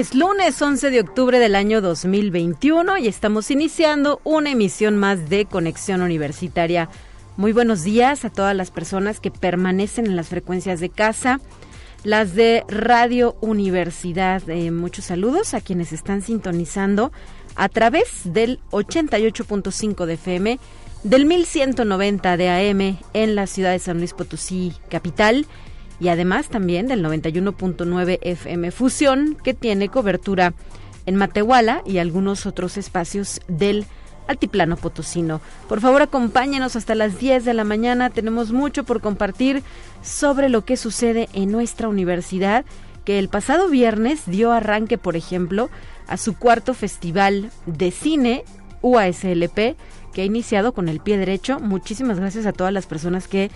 Es lunes 11 de octubre del año 2021 y estamos iniciando una emisión más de Conexión Universitaria. Muy buenos días a todas las personas que permanecen en las frecuencias de casa, las de Radio Universidad. Eh, muchos saludos a quienes están sintonizando a través del 88.5 de FM, del 1190 de AM en la ciudad de San Luis Potosí, capital y además también del 91.9 FM Fusión, que tiene cobertura en Matehuala y algunos otros espacios del Altiplano Potosino. Por favor, acompáñenos hasta las 10 de la mañana. Tenemos mucho por compartir sobre lo que sucede en nuestra universidad, que el pasado viernes dio arranque, por ejemplo, a su cuarto festival de cine UASLP, que ha iniciado con el pie derecho. Muchísimas gracias a todas las personas que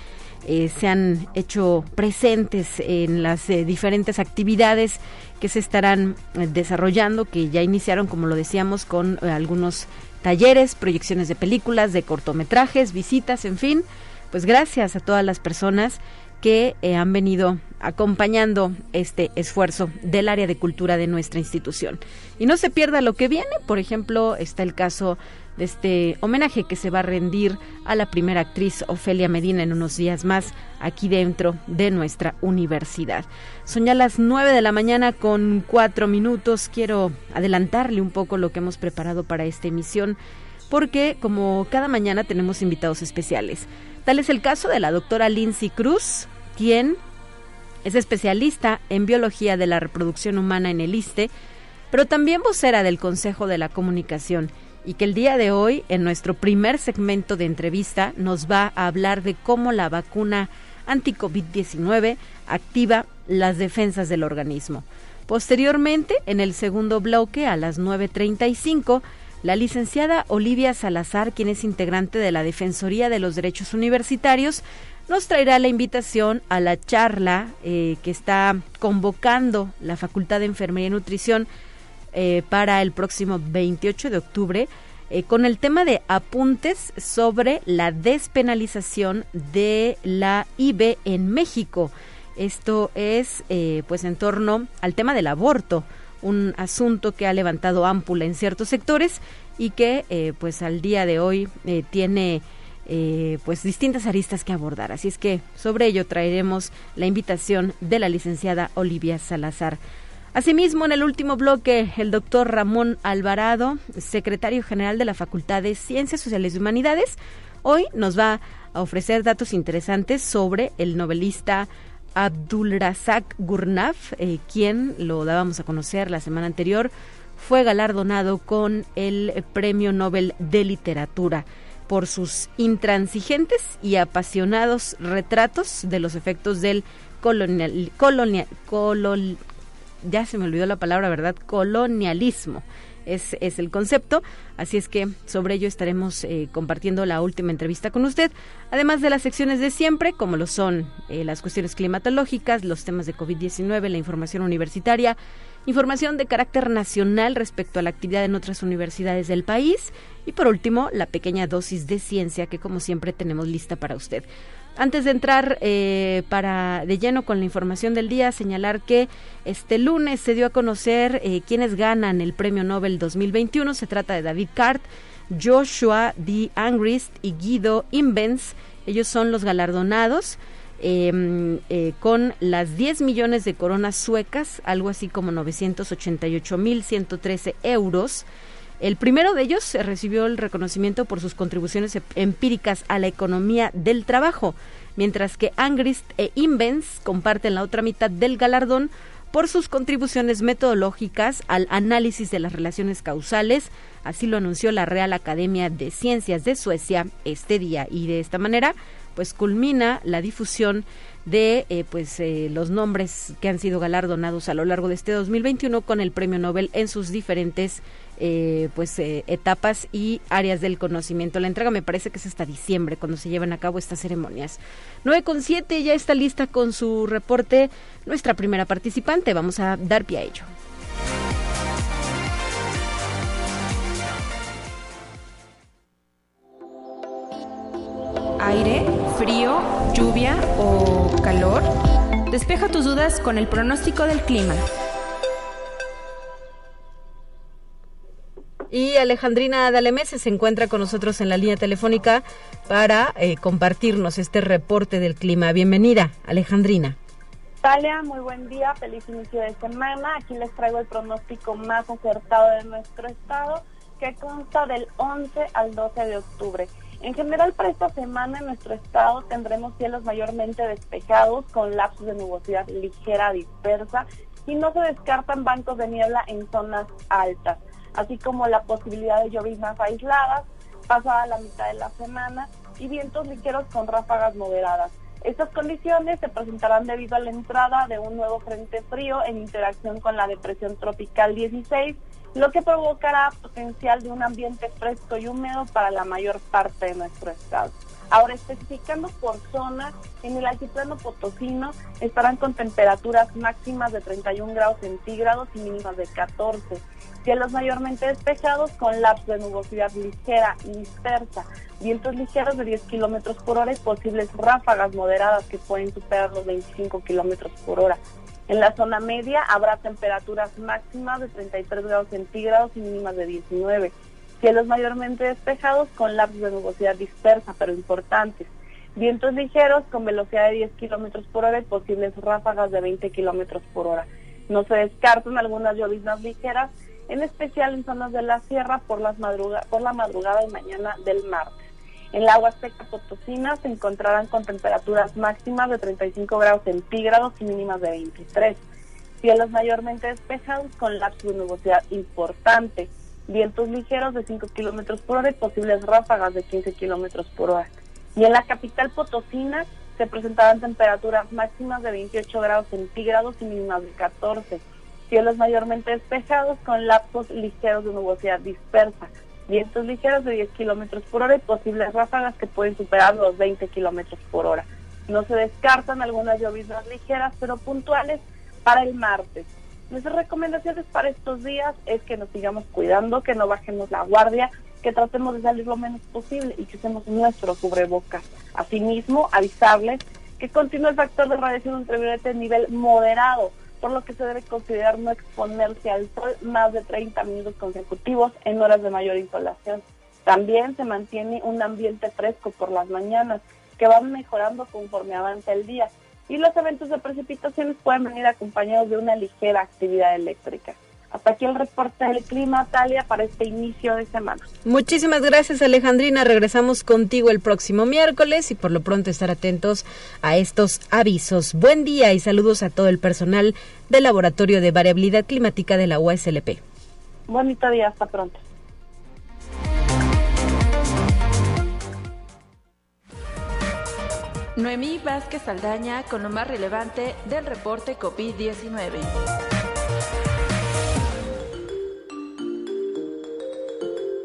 eh, se han hecho presentes en las eh, diferentes actividades que se estarán eh, desarrollando, que ya iniciaron, como lo decíamos, con algunos talleres, proyecciones de películas, de cortometrajes, visitas, en fin. Pues gracias a todas las personas que han venido acompañando este esfuerzo del área de cultura de nuestra institución. Y no se pierda lo que viene, por ejemplo, está el caso de este homenaje que se va a rendir a la primera actriz Ofelia Medina en unos días más aquí dentro de nuestra universidad. Son ya las nueve de la mañana con cuatro minutos. Quiero adelantarle un poco lo que hemos preparado para esta emisión porque como cada mañana tenemos invitados especiales. Tal es el caso de la doctora Lindsay Cruz, quien es especialista en biología de la reproducción humana en el ISTE, pero también vocera del Consejo de la Comunicación y que el día de hoy, en nuestro primer segmento de entrevista, nos va a hablar de cómo la vacuna anti-COVID-19 activa las defensas del organismo. Posteriormente, en el segundo bloque, a las 9.35, la licenciada Olivia Salazar, quien es integrante de la Defensoría de los Derechos Universitarios, nos traerá la invitación a la charla eh, que está convocando la Facultad de Enfermería y Nutrición eh, para el próximo 28 de octubre eh, con el tema de apuntes sobre la despenalización de la IB en México. Esto es eh, pues en torno al tema del aborto, un asunto que ha levantado ámpula en ciertos sectores y que pues al día de hoy tiene pues distintas aristas que abordar. Así es que sobre ello traeremos la invitación de la licenciada Olivia Salazar. Asimismo, en el último bloque, el doctor Ramón Alvarado, secretario general de la Facultad de Ciencias Sociales y Humanidades, hoy nos va a ofrecer datos interesantes sobre el novelista Abdul Razak Gurnaf, eh, quien lo dábamos a conocer la semana anterior, fue galardonado con el Premio Nobel de Literatura por sus intransigentes y apasionados retratos de los efectos del colonial ya se me olvidó la palabra, ¿verdad? Colonialismo. Es, es, el concepto. Así es que sobre ello estaremos eh, compartiendo la última entrevista con usted, además de las secciones de siempre, como lo son eh, las cuestiones climatológicas, los temas de COVID-19, la información universitaria, información de carácter nacional respecto a la actividad en otras universidades del país y por último la pequeña dosis de ciencia que como siempre tenemos lista para usted. Antes de entrar eh, para de lleno con la información del día, señalar que este lunes se dio a conocer eh, quienes ganan el Premio Nobel 2021. Se trata de David Cart, Joshua D. Angrist y Guido Imbens. Ellos son los galardonados em, eh, con las 10 millones de coronas suecas, algo así como 988 mil 113 euros. El primero de ellos recibió el reconocimiento por sus contribuciones empíricas a la economía del trabajo, mientras que Angrist e Invens comparten la otra mitad del galardón por sus contribuciones metodológicas al análisis de las relaciones causales, así lo anunció la Real Academia de Ciencias de Suecia este día. Y de esta manera pues culmina la difusión de eh, pues eh, los nombres que han sido galardonados a lo largo de este 2021 con el Premio Nobel en sus diferentes eh, pues etapas y áreas del conocimiento. La entrega me parece que es hasta diciembre cuando se llevan a cabo estas ceremonias. 9 con 7 ya está lista con su reporte nuestra primera participante. Vamos a dar pie a ello. Aire, frío, lluvia o calor? Despeja tus dudas con el pronóstico del clima. Y Alejandrina Dalemese se encuentra con nosotros en la línea telefónica para eh, compartirnos este reporte del clima. Bienvenida, Alejandrina. Talia, muy buen día, feliz inicio de semana. Aquí les traigo el pronóstico más acertado de nuestro estado, que consta del 11 al 12 de octubre. En general, para esta semana en nuestro estado tendremos cielos mayormente despejados con lapsos de nubosidad ligera dispersa y no se descartan bancos de niebla en zonas altas, así como la posibilidad de lloviznas aisladas pasada la mitad de la semana y vientos ligeros con ráfagas moderadas. Estas condiciones se presentarán debido a la entrada de un nuevo frente frío en interacción con la depresión tropical 16 lo que provocará potencial de un ambiente fresco y húmedo para la mayor parte de nuestro estado. Ahora, especificando por zona, en el altiplano potosino estarán con temperaturas máximas de 31 grados centígrados y mínimas de 14. Cielos mayormente despejados con lapsos de nubosidad ligera y dispersa, vientos ligeros de 10 kilómetros por hora y posibles ráfagas moderadas que pueden superar los 25 kilómetros por hora. En la zona media habrá temperaturas máximas de 33 grados centígrados y mínimas de 19. Cielos mayormente despejados con lapsos de nubosidad dispersa, pero importantes. Vientos ligeros con velocidad de 10 kilómetros por hora y posibles ráfagas de 20 kilómetros por hora. No se descartan algunas lloviznas ligeras, en especial en zonas de la sierra por, por la madrugada y mañana del martes. En la Huasteca Potosina se encontrarán con temperaturas máximas de 35 grados centígrados y mínimas de 23. Cielos mayormente despejados con lapsos de nubosidad importante. Vientos ligeros de 5 kilómetros por hora y posibles ráfagas de 15 kilómetros por hora. Y en la capital Potosina se presentarán temperaturas máximas de 28 grados centígrados y mínimas de 14. Cielos mayormente despejados con lapsos ligeros de nubosidad dispersa vientos ligeros de 10 kilómetros por hora y posibles ráfagas que pueden superar los 20 kilómetros por hora. No se descartan algunas lloviznas ligeras, pero puntuales para el martes. Nuestras recomendaciones para estos días es que nos sigamos cuidando, que no bajemos la guardia, que tratemos de salir lo menos posible y que usemos nuestro cubrebocas. Asimismo, avisarles que continúa el factor de radiación ultravioleta en nivel moderado por lo que se debe considerar no exponerse al sol más de 30 minutos consecutivos en horas de mayor insolación. También se mantiene un ambiente fresco por las mañanas, que va mejorando conforme avanza el día, y los eventos de precipitaciones pueden venir acompañados de una ligera actividad eléctrica. Hasta aquí el reporte del clima, Talia, para este inicio de semana. Muchísimas gracias, Alejandrina. Regresamos contigo el próximo miércoles y por lo pronto estar atentos a estos avisos. Buen día y saludos a todo el personal del Laboratorio de Variabilidad Climática de la USLP. Bonito día, hasta pronto. Noemí Vázquez Saldaña con lo más relevante del reporte COVID-19.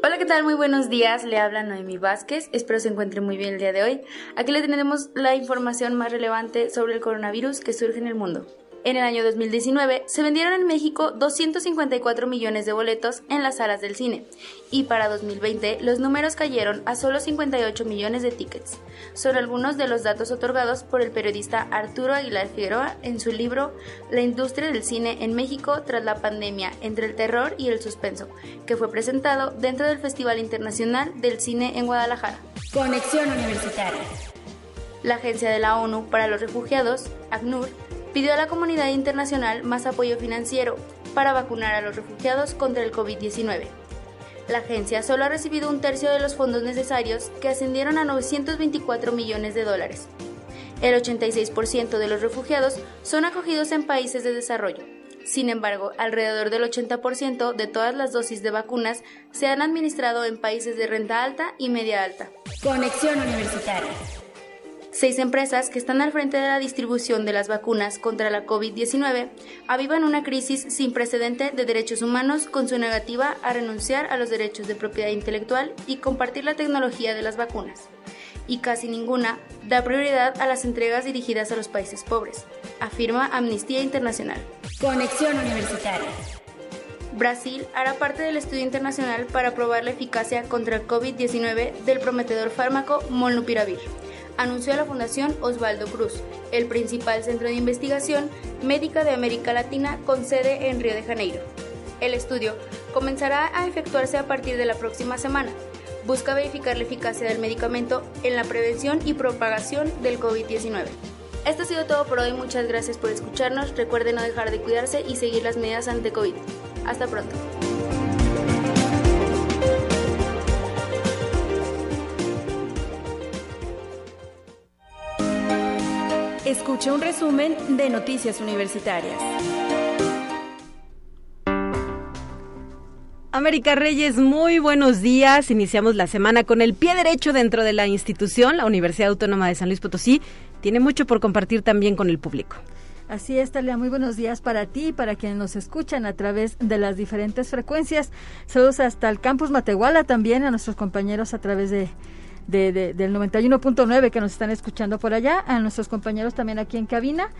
Hola, ¿qué tal? Muy buenos días. Le habla Noemi Vázquez. Espero se encuentre muy bien el día de hoy. Aquí le tenemos la información más relevante sobre el coronavirus que surge en el mundo. En el año 2019 se vendieron en México 254 millones de boletos en las salas del cine y para 2020 los números cayeron a solo 58 millones de tickets. Son algunos de los datos otorgados por el periodista Arturo Aguilar Figueroa en su libro La industria del cine en México tras la pandemia entre el terror y el suspenso, que fue presentado dentro del Festival Internacional del Cine en Guadalajara. Conexión Universitaria. La Agencia de la ONU para los Refugiados, ACNUR, pidió a la comunidad internacional más apoyo financiero para vacunar a los refugiados contra el COVID-19. La agencia solo ha recibido un tercio de los fondos necesarios, que ascendieron a 924 millones de dólares. El 86% de los refugiados son acogidos en países de desarrollo. Sin embargo, alrededor del 80% de todas las dosis de vacunas se han administrado en países de renta alta y media alta. Conexión Universitaria. Seis empresas que están al frente de la distribución de las vacunas contra la COVID-19 avivan una crisis sin precedente de derechos humanos con su negativa a renunciar a los derechos de propiedad intelectual y compartir la tecnología de las vacunas. Y casi ninguna da prioridad a las entregas dirigidas a los países pobres, afirma Amnistía Internacional. Conexión Universitaria. Brasil hará parte del estudio internacional para probar la eficacia contra el COVID-19 del prometedor fármaco Molnupiravir, anunció la Fundación Osvaldo Cruz, el principal centro de investigación médica de América Latina con sede en Río de Janeiro. El estudio comenzará a efectuarse a partir de la próxima semana. Busca verificar la eficacia del medicamento en la prevención y propagación del COVID-19. Esto ha sido todo por hoy, muchas gracias por escucharnos. Recuerden no dejar de cuidarse y seguir las medidas ante COVID. Hasta pronto. Escucha un resumen de Noticias Universitarias. América Reyes, muy buenos días. Iniciamos la semana con el pie derecho dentro de la institución, la Universidad Autónoma de San Luis Potosí. Tiene mucho por compartir también con el público. Así es, Talia, muy buenos días para ti y para quienes nos escuchan a través de las diferentes frecuencias. Saludos hasta el campus Matehuala también, a nuestros compañeros a través de, de, de del 91.9 que nos están escuchando por allá, a nuestros compañeros también aquí en cabina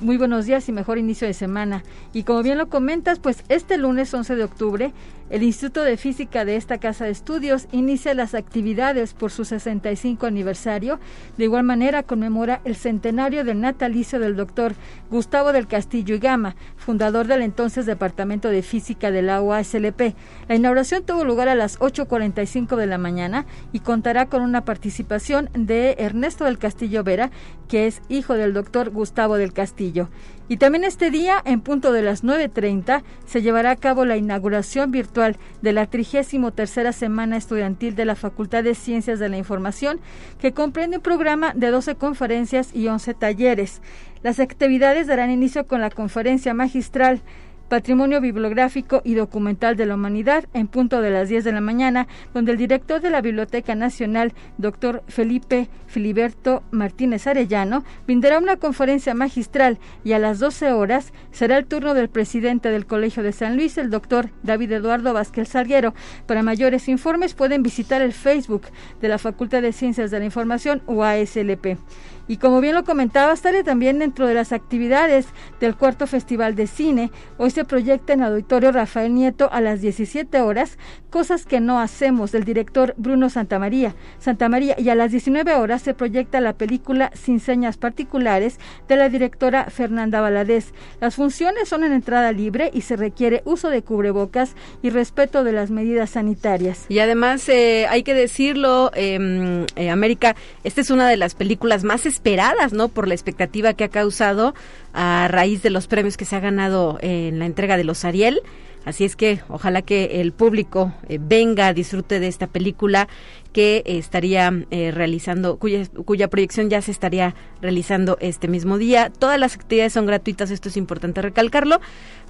muy, buenos días y mejor inicio de semana. Y como bien lo comentas, pues este lunes 11 de octubre, el Instituto de Física de esta Casa de Estudios inicia las actividades por su 65 aniversario. De igual manera, conmemora el centenario del natalicio del doctor Gustavo del Castillo y Gama, fundador del entonces Departamento de Física de la UASLP. La inauguración tuvo lugar a las 8.45 de la mañana y contará con una participación de Ernesto del Castillo Vera, que es hijo del doctor Gustavo del Castillo Castillo. Y también este día, en punto de las 9.30, se llevará a cabo la inauguración virtual de la 33 Semana Estudiantil de la Facultad de Ciencias de la Información, que comprende un programa de 12 conferencias y 11 talleres. Las actividades darán inicio con la conferencia magistral Patrimonio Bibliográfico y Documental de la Humanidad, en punto de las 10 de la mañana, donde el director de la Biblioteca Nacional, doctor Felipe Filiberto Martínez Arellano, brindará una conferencia magistral y a las 12 horas será el turno del presidente del Colegio de San Luis, el doctor David Eduardo Vázquez Salguero. Para mayores informes pueden visitar el Facebook de la Facultad de Ciencias de la Información UASLP. Y como bien lo comentaba, estaré también dentro de las actividades del cuarto Festival de Cine. Hoy se proyecta en el Auditorio Rafael Nieto a las 17 horas, Cosas que no hacemos, del director Bruno Santamaría. Santamaría y a las 19 horas se proyecta la película Sin señas particulares de la directora Fernanda Valadez. Las funciones son en entrada libre y se requiere uso de cubrebocas y respeto de las medidas sanitarias. Y además, eh, hay que decirlo, em, eh, América, esta es una de las películas más ¿no? Por la expectativa que ha causado a raíz de los premios que se ha ganado en la entrega de los Ariel. Así es que ojalá que el público eh, venga, disfrute de esta película que estaría eh, realizando, cuya, cuya proyección ya se estaría realizando este mismo día. Todas las actividades son gratuitas, esto es importante recalcarlo,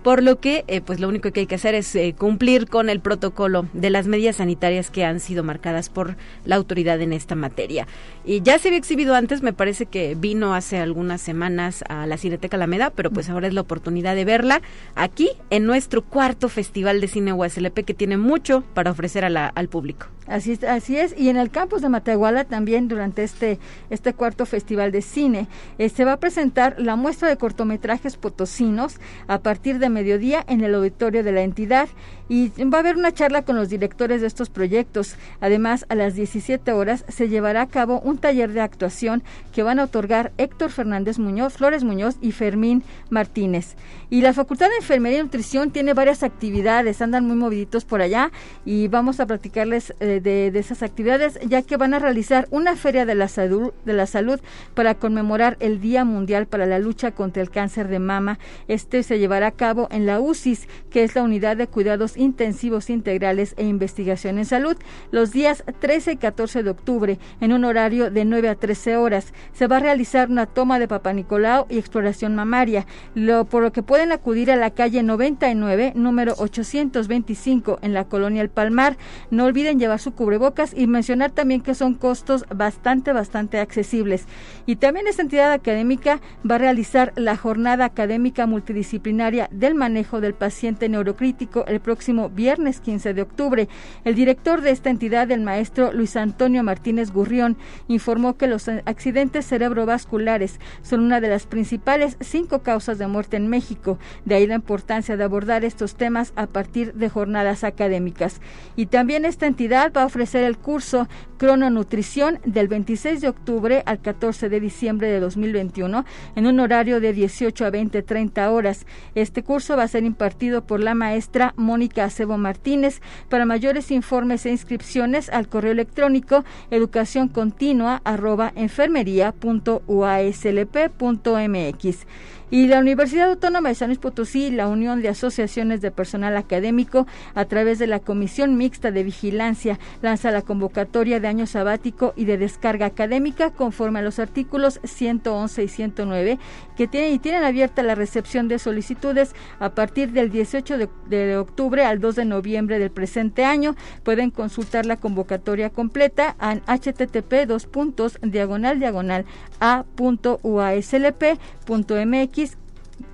por lo que eh, pues lo único que hay que hacer es eh, cumplir con el protocolo de las medidas sanitarias que han sido marcadas por la autoridad en esta materia. Y ya se había exhibido antes, me parece que vino hace algunas semanas a la Cineteca Alameda, pero pues ahora es la oportunidad de verla aquí en nuestro cuarto Festival de Cine USLP que tiene mucho para ofrecer a la, al público. Así es, así es, y en el campus de Matehuala también durante este, este cuarto Festival de Cine eh, se va a presentar la muestra de cortometrajes potosinos a partir de mediodía en el auditorio de la entidad y va a haber una charla con los directores de estos proyectos. Además, a las 17 horas se llevará a cabo un taller de actuación que van a otorgar Héctor Fernández Muñoz, Flores Muñoz y Fermín Martínez. Y la Facultad de Enfermería y Nutrición tiene varias actividades, andan muy moviditos por allá y vamos a platicarles eh, de, esas actividades ya que van a realizar una feria de la salud, de la salud para conmemorar el Día Mundial para la lucha contra el cáncer de mama. Este se llevará a cabo en la UCIS, que es la Unidad de Cuidados Intensivos Integrales e Investigación en Salud, los días 13 y 14 de octubre, en un horario de 9 a 13 horas. Se va a realizar una toma de Papa Nicolau y exploración mamaria, lo, por lo que pueden acudir a la calle 99, número 825, en la colonia El Palmar. No olviden llevar su su cubrebocas y mencionar también que son costos bastante, bastante accesibles. Y también esta entidad académica va a realizar la jornada académica multidisciplinaria del manejo del paciente neurocrítico el próximo viernes 15 de octubre. El director de esta entidad, el maestro Luis Antonio Martínez Gurrión, informó que los accidentes cerebrovasculares son una de las principales cinco causas de muerte en México. De ahí la importancia de abordar estos temas a partir de jornadas académicas. Y también esta entidad va a ofrecer el curso Crononutrición del 26 de octubre al 14 de diciembre de 2021 en un horario de 18 a 20, 30 horas. Este curso va a ser impartido por la maestra Mónica Acebo Martínez. Para mayores informes e inscripciones al correo electrónico educación. Y la Universidad Autónoma de San Luis Potosí la Unión de Asociaciones de Personal Académico, a través de la Comisión Mixta de Vigilancia, lanza la convocatoria de año sabático y de descarga académica conforme a los artículos 111 y 109 que tienen y tienen abierta la recepción de solicitudes a partir del 18 de, octubre al 2 de noviembre del presente año. Pueden consultar la convocatoria completa en http dos puntos diagonal diagonal a.uaslp.mx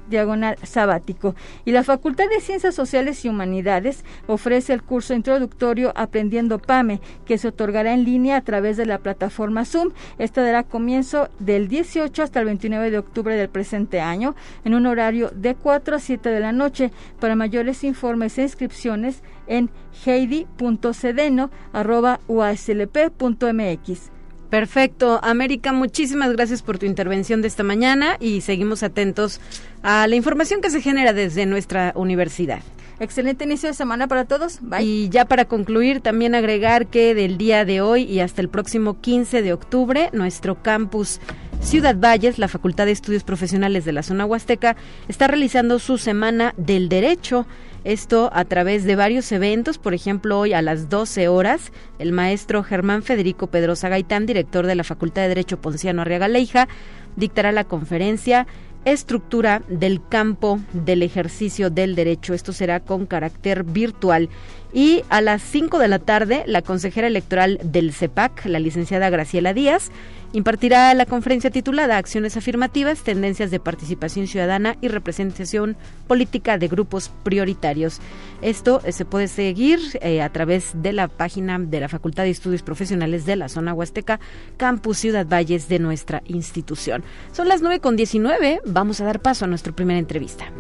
diagonal sabático. Y la Facultad de Ciencias Sociales y Humanidades ofrece el curso introductorio Aprendiendo PAME, que se otorgará en línea a través de la plataforma Zoom. Esta dará comienzo del 18 hasta el 29 de octubre del presente año, en un horario de 4 a 7 de la noche. Para mayores informes e inscripciones en heidi.cedeno.uaslp.mx. Perfecto. América, muchísimas gracias por tu intervención de esta mañana y seguimos atentos a la información que se genera desde nuestra universidad. Excelente inicio de semana para todos. Bye. Y ya para concluir, también agregar que del día de hoy y hasta el próximo 15 de octubre, nuestro campus Ciudad Valles, la Facultad de Estudios Profesionales de la Zona Huasteca, está realizando su Semana del Derecho. Esto a través de varios eventos, por ejemplo, hoy a las 12 horas, el maestro Germán Federico Pedrosa Gaitán, director de la Facultad de Derecho Ponciano Arriaga Leija, dictará la conferencia Estructura del campo del ejercicio del derecho. Esto será con carácter virtual. Y a las 5 de la tarde, la consejera electoral del CEPAC, la licenciada Graciela Díaz, impartirá la conferencia titulada Acciones afirmativas, tendencias de participación ciudadana y representación política de grupos prioritarios. Esto eh, se puede seguir eh, a través de la página de la Facultad de Estudios Profesionales de la Zona Huasteca, Campus Ciudad Valles de nuestra institución. Son las 9 con 19, vamos a dar paso a nuestra primera entrevista.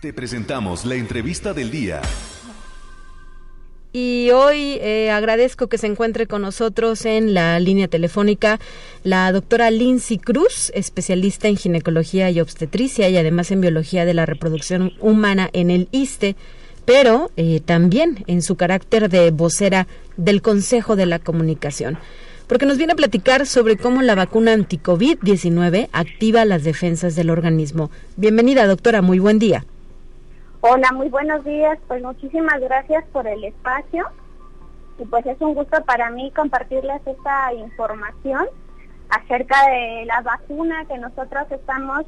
Te presentamos la entrevista del día. Y hoy eh, agradezco que se encuentre con nosotros en la línea telefónica la doctora Lindsay Cruz, especialista en ginecología y obstetricia y además en biología de la reproducción humana en el ISTE, pero eh, también en su carácter de vocera del Consejo de la Comunicación porque nos viene a platicar sobre cómo la vacuna anti-COVID-19 activa las defensas del organismo. Bienvenida, doctora, muy buen día. Hola, muy buenos días. Pues muchísimas gracias por el espacio. Y pues es un gusto para mí compartirles esta información acerca de la vacuna que nosotros estamos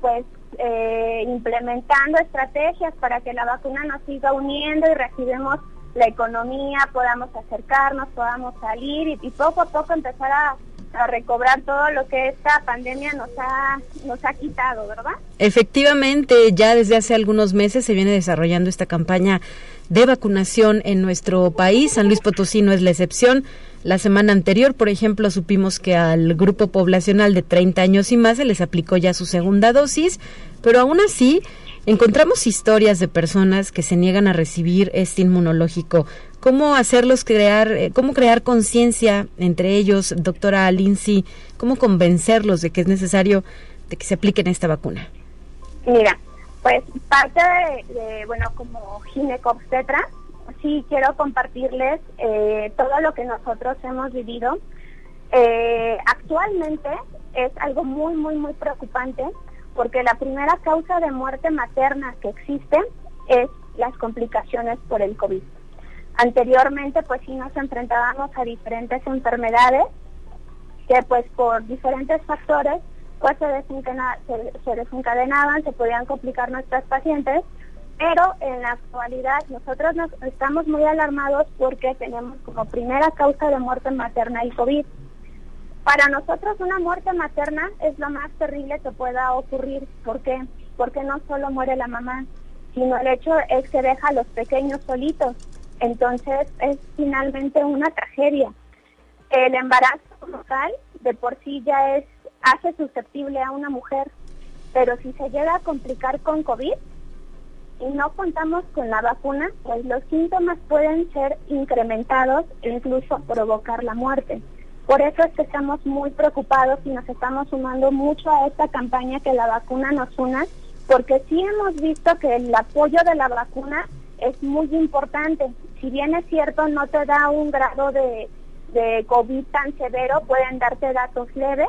pues eh, implementando estrategias para que la vacuna nos siga uniendo y recibemos la economía, podamos acercarnos, podamos salir y poco a poco empezar a a recobrar todo lo que esta pandemia nos ha, nos ha quitado, ¿verdad? Efectivamente, ya desde hace algunos meses se viene desarrollando esta campaña de vacunación en nuestro país. San Luis Potosí no es la excepción. La semana anterior, por ejemplo, supimos que al grupo poblacional de 30 años y más se les aplicó ya su segunda dosis, pero aún así encontramos historias de personas que se niegan a recibir este inmunológico cómo hacerlos crear, eh, cómo crear conciencia entre ellos, doctora Lindsay, cómo convencerlos de que es necesario de que se apliquen esta vacuna. Mira, pues parte de, bueno, como ginecobstetra, sí quiero compartirles eh, todo lo que nosotros hemos vivido. Eh, actualmente es algo muy, muy, muy preocupante porque la primera causa de muerte materna que existe es las complicaciones por el COVID. Anteriormente, pues sí nos enfrentábamos a diferentes enfermedades que pues por diferentes factores pues se, desencadenaban, se podían complicar nuestras pacientes, Pero en la actualidad nosotros nos estamos muy alarmados porque tenemos como primera causa de muerte materna el COVID. Para nosotros una muerte materna es lo más terrible que pueda ocurrir. ¿Por qué? Porque no solo muere la mamá, sino el hecho es que deja a los pequeños solitos. Entonces es finalmente una tragedia. El embarazo local de por sí ya es hace susceptible a una mujer, pero si se llega a complicar con COVID y no contamos con la vacuna, pues los síntomas pueden ser incrementados e incluso provocar la muerte. Por eso es que estamos muy preocupados y nos estamos sumando mucho a esta campaña que la vacuna nos una, porque sí hemos visto que el apoyo de la vacuna es muy importante. Si bien es cierto, no te da un grado de, de COVID tan severo, pueden darte datos leves,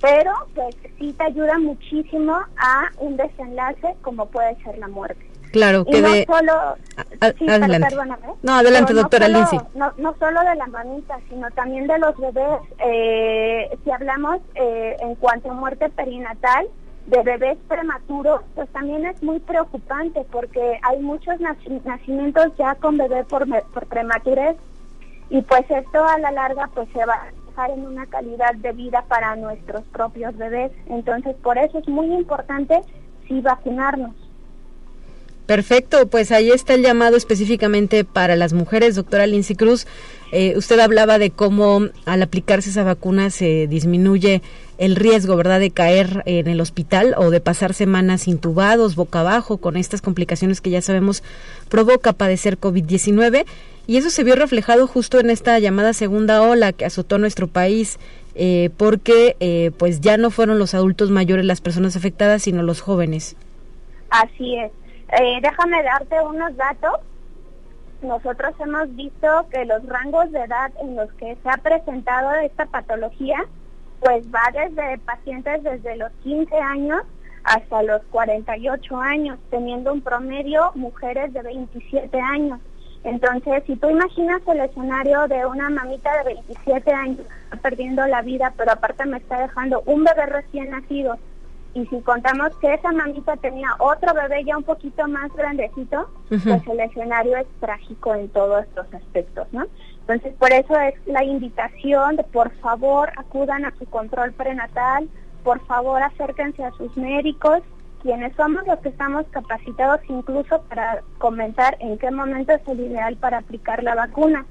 pero pues sí te ayuda muchísimo a un desenlace como puede ser la muerte. Claro, que y no de... solo, sí, adelante. perdóname. No, adelante, doctora solo- Lindsay. No, no solo de la mamita, sino también de los bebés. Eh, si hablamos eh, en cuanto a muerte perinatal, de bebés prematuros, pues también es muy preocupante porque hay muchos naci- nacimientos ya con bebé por, por prematurez y pues esto a la larga pues se va a dejar en una calidad de vida para nuestros propios bebés. Entonces por eso es muy importante sí vacunarnos. Perfecto, pues ahí está el llamado específicamente para las mujeres, doctora Lindsay Cruz. Eh, usted hablaba de cómo al aplicarse esa vacuna se disminuye el riesgo, ¿verdad?, de caer en el hospital o de pasar semanas intubados, boca abajo, con estas complicaciones que ya sabemos provoca padecer COVID-19. Y eso se vio reflejado justo en esta llamada segunda ola que azotó nuestro país, eh, porque eh, pues ya no fueron los adultos mayores las personas afectadas, sino los jóvenes. Así es. Eh, déjame darte unos datos. Nosotros hemos visto que los rangos de edad en los que se ha presentado esta patología, pues va desde pacientes desde los 15 años hasta los 48 años, teniendo un promedio mujeres de 27 años. Entonces, si tú imaginas el escenario de una mamita de 27 años perdiendo la vida, pero aparte me está dejando un bebé recién nacido, y si contamos que esa mamita tenía otro bebé ya un poquito más grandecito, pues el escenario es trágico en todos estos aspectos, ¿no? Entonces, por eso es la invitación de por favor acudan a su control prenatal, por favor acérquense a sus médicos, quienes somos los que estamos capacitados incluso para comentar en qué momento es el ideal para aplicar la vacuna.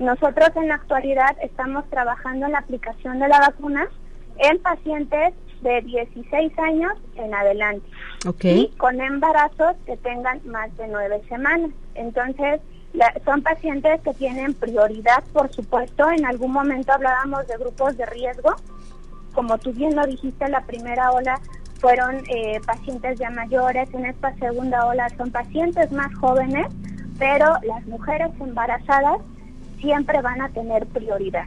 Nosotros en la actualidad estamos trabajando en la aplicación de la vacuna en pacientes de 16 años en adelante y con embarazos que tengan más de nueve semanas. Entonces, la- son pacientes que tienen prioridad, por supuesto. En algún momento hablábamos de grupos de riesgo. Como tú bien lo dijiste, la primera ola fueron eh, pacientes ya mayores, en esta segunda ola son pacientes más jóvenes, pero las mujeres embarazadas siempre van a tener prioridad.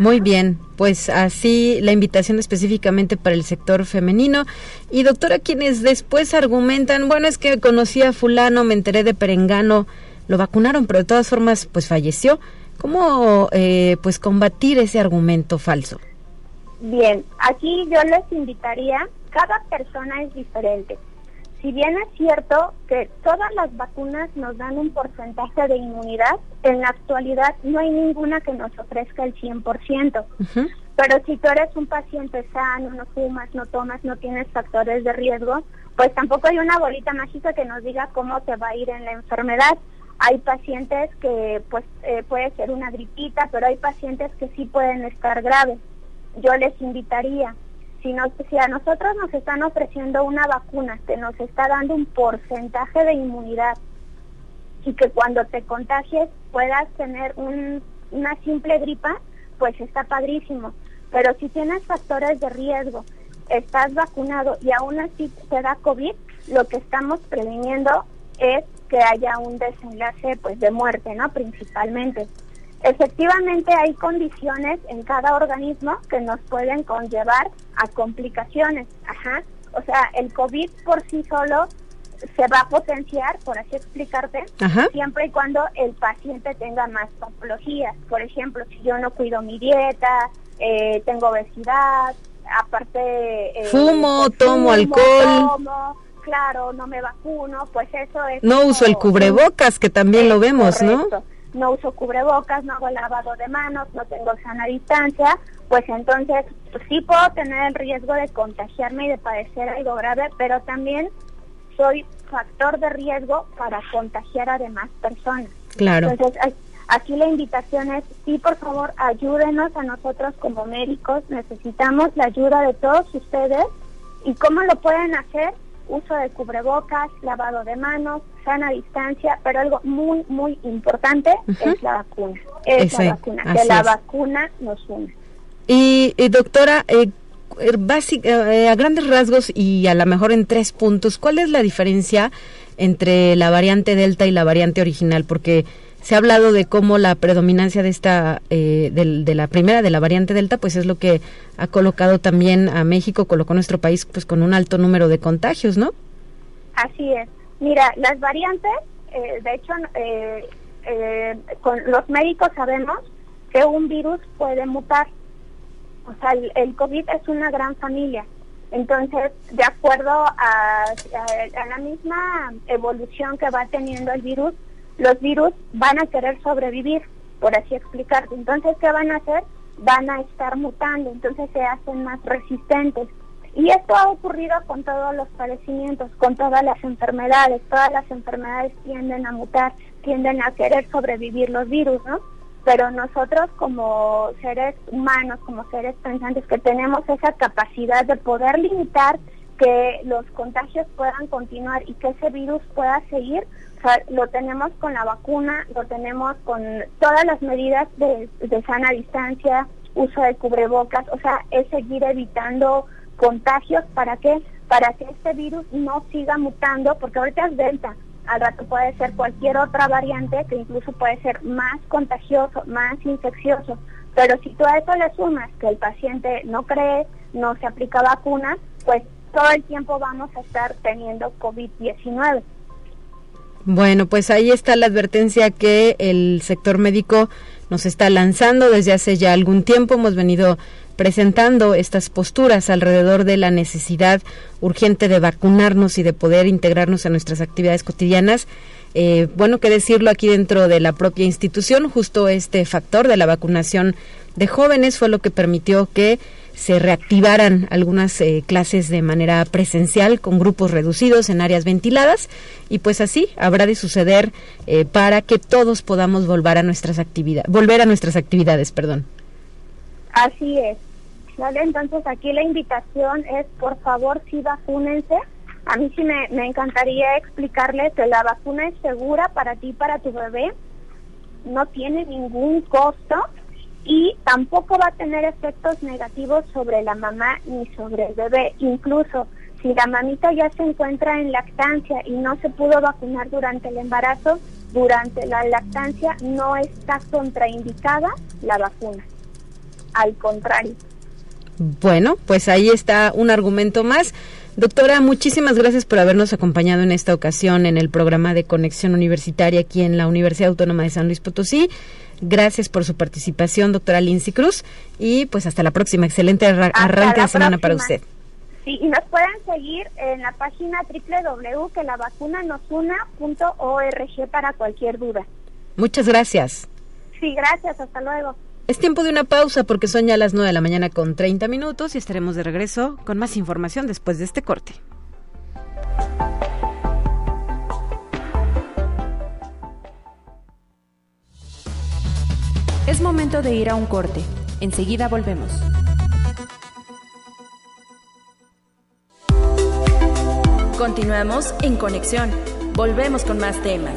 Muy bien, pues así la invitación específicamente para el sector femenino. Y doctora, quienes después argumentan, bueno, es que conocí a fulano, me enteré de Perengano, lo vacunaron, pero de todas formas, pues falleció. ¿Cómo eh, pues combatir ese argumento falso? Bien, aquí yo les invitaría, cada persona es diferente. Si bien es cierto que todas las vacunas nos dan un porcentaje de inmunidad, en la actualidad no hay ninguna que nos ofrezca el 100%. Ujú. Pero si tú eres un paciente sano, no fumas, no tomas, no tienes factores de riesgo, pues tampoco hay una bolita mágica que nos diga cómo te va a ir en la enfermedad. Hay pacientes que pues eh, puede ser una gripita, pero hay pacientes que sí pueden estar graves. Yo les invitaría, si, a nosotros nos están ofreciendo una vacuna que nos está dando un porcentaje de inmunidad y que cuando te contagies puedas tener un, una simple gripa, pues está padrísimo. Pero si tienes factores de riesgo, estás vacunado y aún así te da COVID, lo que estamos previniendo es que haya un desenlace pues de muerte, ¿no? Principalmente. Efectivamente hay condiciones en cada organismo que nos pueden conllevar a complicaciones. Ajá. O sea, el COVID por sí solo se va a potenciar, por así explicarte, Ajá. siempre y cuando el paciente tenga más patologías. Por ejemplo, si yo no cuido mi dieta, eh, tengo obesidad, aparte... eh, Fumo, pues, tomo alcohol. tomo, claro, no me vacuno, pues eso es... No uso el cubrebocas, que también lo vemos, ¿no? No uso cubrebocas, no hago lavado de manos, no tengo sana distancia, pues entonces sí puedo tener el riesgo de contagiarme y de padecer algo grave, pero también soy factor de riesgo para contagiar a demás personas. Claro. Entonces, aquí la invitación es, sí, por favor, ayúdenos a nosotros como médicos, necesitamos la ayuda de todos ustedes. ¿Y cómo lo pueden hacer? Uso de cubrebocas, lavado de manos, sana distancia, pero algo muy, muy importante es la vacuna. Es la vacuna, que la vacuna nos une. Y, doctora, eh, Er, básica, eh, a grandes rasgos y a lo mejor en tres puntos, ¿cuál es la diferencia entre la variante Delta y la variante original? Porque se ha hablado de cómo la predominancia de esta, eh, de, la primera, de la variante Delta, pues es lo que ha colocado también a México, colocó nuestro país pues con un alto número de contagios, ¿no? Así es. Mira, las variantes, eh, de hecho, con los médicos sabemos que un virus puede mutar o sea, el, COVID es una gran familia. Entonces, de acuerdo a, la misma evolución que va teniendo el virus, los virus van a querer sobrevivir, por así explicarte. Entonces, ¿qué van a hacer? Van a estar mutando, entonces se hacen más resistentes. Y esto ha ocurrido con todos los padecimientos, con todas las enfermedades. Todas las enfermedades tienden a mutar, tienden a querer sobrevivir los virus, ¿no? pero nosotros como seres humanos, como seres pensantes, que tenemos esa capacidad de poder limitar que los contagios puedan continuar y que ese virus pueda seguir, lo tenemos con la vacuna, lo tenemos con todas las medidas de, de sana distancia, uso de cubrebocas, o sea, es seguir evitando contagios, ¿para qué? Para que este virus no siga mutando, porque ahorita es delta, al rato puede ser cualquier otra variante que incluso puede ser más contagioso, más infeccioso. Pero si tú a eso le sumas que el paciente no cree, no se aplica vacuna, pues todo el tiempo vamos a estar teniendo COVID-19. Bueno, pues ahí está la advertencia que el sector médico nos está lanzando desde hace ya algún tiempo. Hemos venido presentando estas posturas alrededor de la necesidad urgente de vacunarnos y de poder integrarnos a nuestras actividades cotidianas. Eh, bueno, que decirlo aquí dentro de la propia institución, justo este factor de la vacunación de jóvenes fue lo que permitió que se reactivaran algunas eh, clases de manera presencial con grupos reducidos en áreas ventiladas y pues así habrá de suceder eh, para que todos podamos volver a nuestras actividades, volver a nuestras actividades, perdón. Así es. Entonces aquí la invitación es, por favor, sí vacúnense. A mí sí me, encantaría explicarles que la vacuna es segura para ti, para tu bebé, no tiene ningún costo y tampoco va a tener efectos negativos sobre la mamá ni sobre el bebé. Incluso si la mamita ya se encuentra en lactancia y no se pudo vacunar durante el embarazo, durante la lactancia no está contraindicada la vacuna. Al contrario. Bueno, pues ahí está un argumento más. Doctora, muchísimas gracias por habernos acompañado en esta ocasión en el programa de Conexión Universitaria aquí en la Universidad Autónoma de San Luis Potosí. Gracias por su participación, doctora Lindsay Cruz. Y pues hasta la próxima. Excelente arranque de semana para usted. Sí, y nos pueden seguir en la página www.quelavacunanosuna.org para cualquier duda. Muchas gracias. Sí, gracias. Hasta luego. Es tiempo de una pausa porque son ya las 9 de la mañana con 30 minutos y estaremos de regreso con más información después de este corte. Es momento de ir a un corte. Enseguida volvemos. Continuamos en conexión. Volvemos con más temas.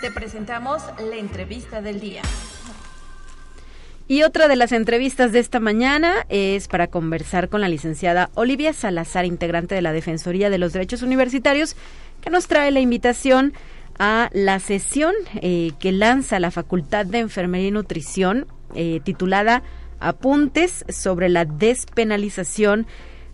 Te presentamos la entrevista del día. Y otra de las entrevistas de esta mañana es para conversar con la licenciada Olivia Salazar, integrante de la Defensoría de los Derechos Universitarios, que nos trae la invitación a la sesión eh, que lanza la Facultad de Enfermería y Nutrición, eh, titulada Apuntes sobre la despenalización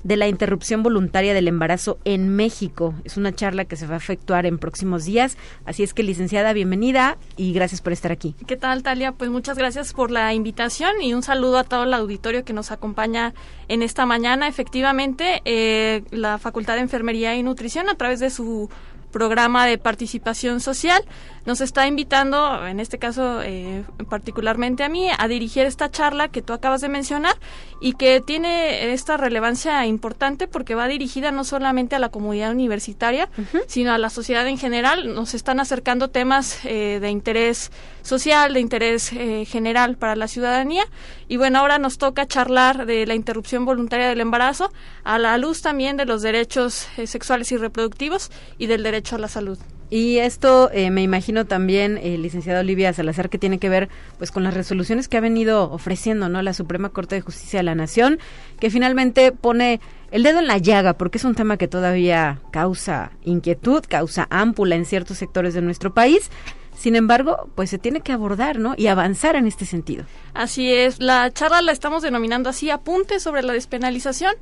de la interrupción voluntaria del embarazo en México. Es una charla que se va a efectuar en próximos días. Así es que, licenciada, bienvenida y gracias por estar aquí. ¿Qué tal, Talia? Pues muchas gracias por la invitación y un saludo a todo el auditorio que nos acompaña en esta mañana. Efectivamente, eh, la Facultad de Enfermería y Nutrición, a través de su programa de participación social nos está invitando, en este caso eh, particularmente a mí, a dirigir esta charla que tú acabas de mencionar y que tiene esta relevancia importante porque va dirigida no solamente a la comunidad universitaria, sino a la sociedad en general. Nos están acercando temas eh, de interés social, de interés eh, general para la ciudadanía. Y bueno, ahora nos toca charlar de la interrupción voluntaria del embarazo a la luz también de los derechos sexuales y reproductivos y del derecho a la salud. Y esto eh, me imagino también, eh, licenciada Olivia Salazar, que tiene que ver pues con las resoluciones que ha venido ofreciendo no la Suprema Corte de Justicia de la Nación, que finalmente pone el dedo en la llaga, porque es un tema que todavía causa inquietud, causa ámpula en ciertos sectores de nuestro país. Sin embargo, pues se tiene que abordar, ¿no? Y avanzar en este sentido. Así es, la charla la estamos denominando así, apunte sobre la despenalización,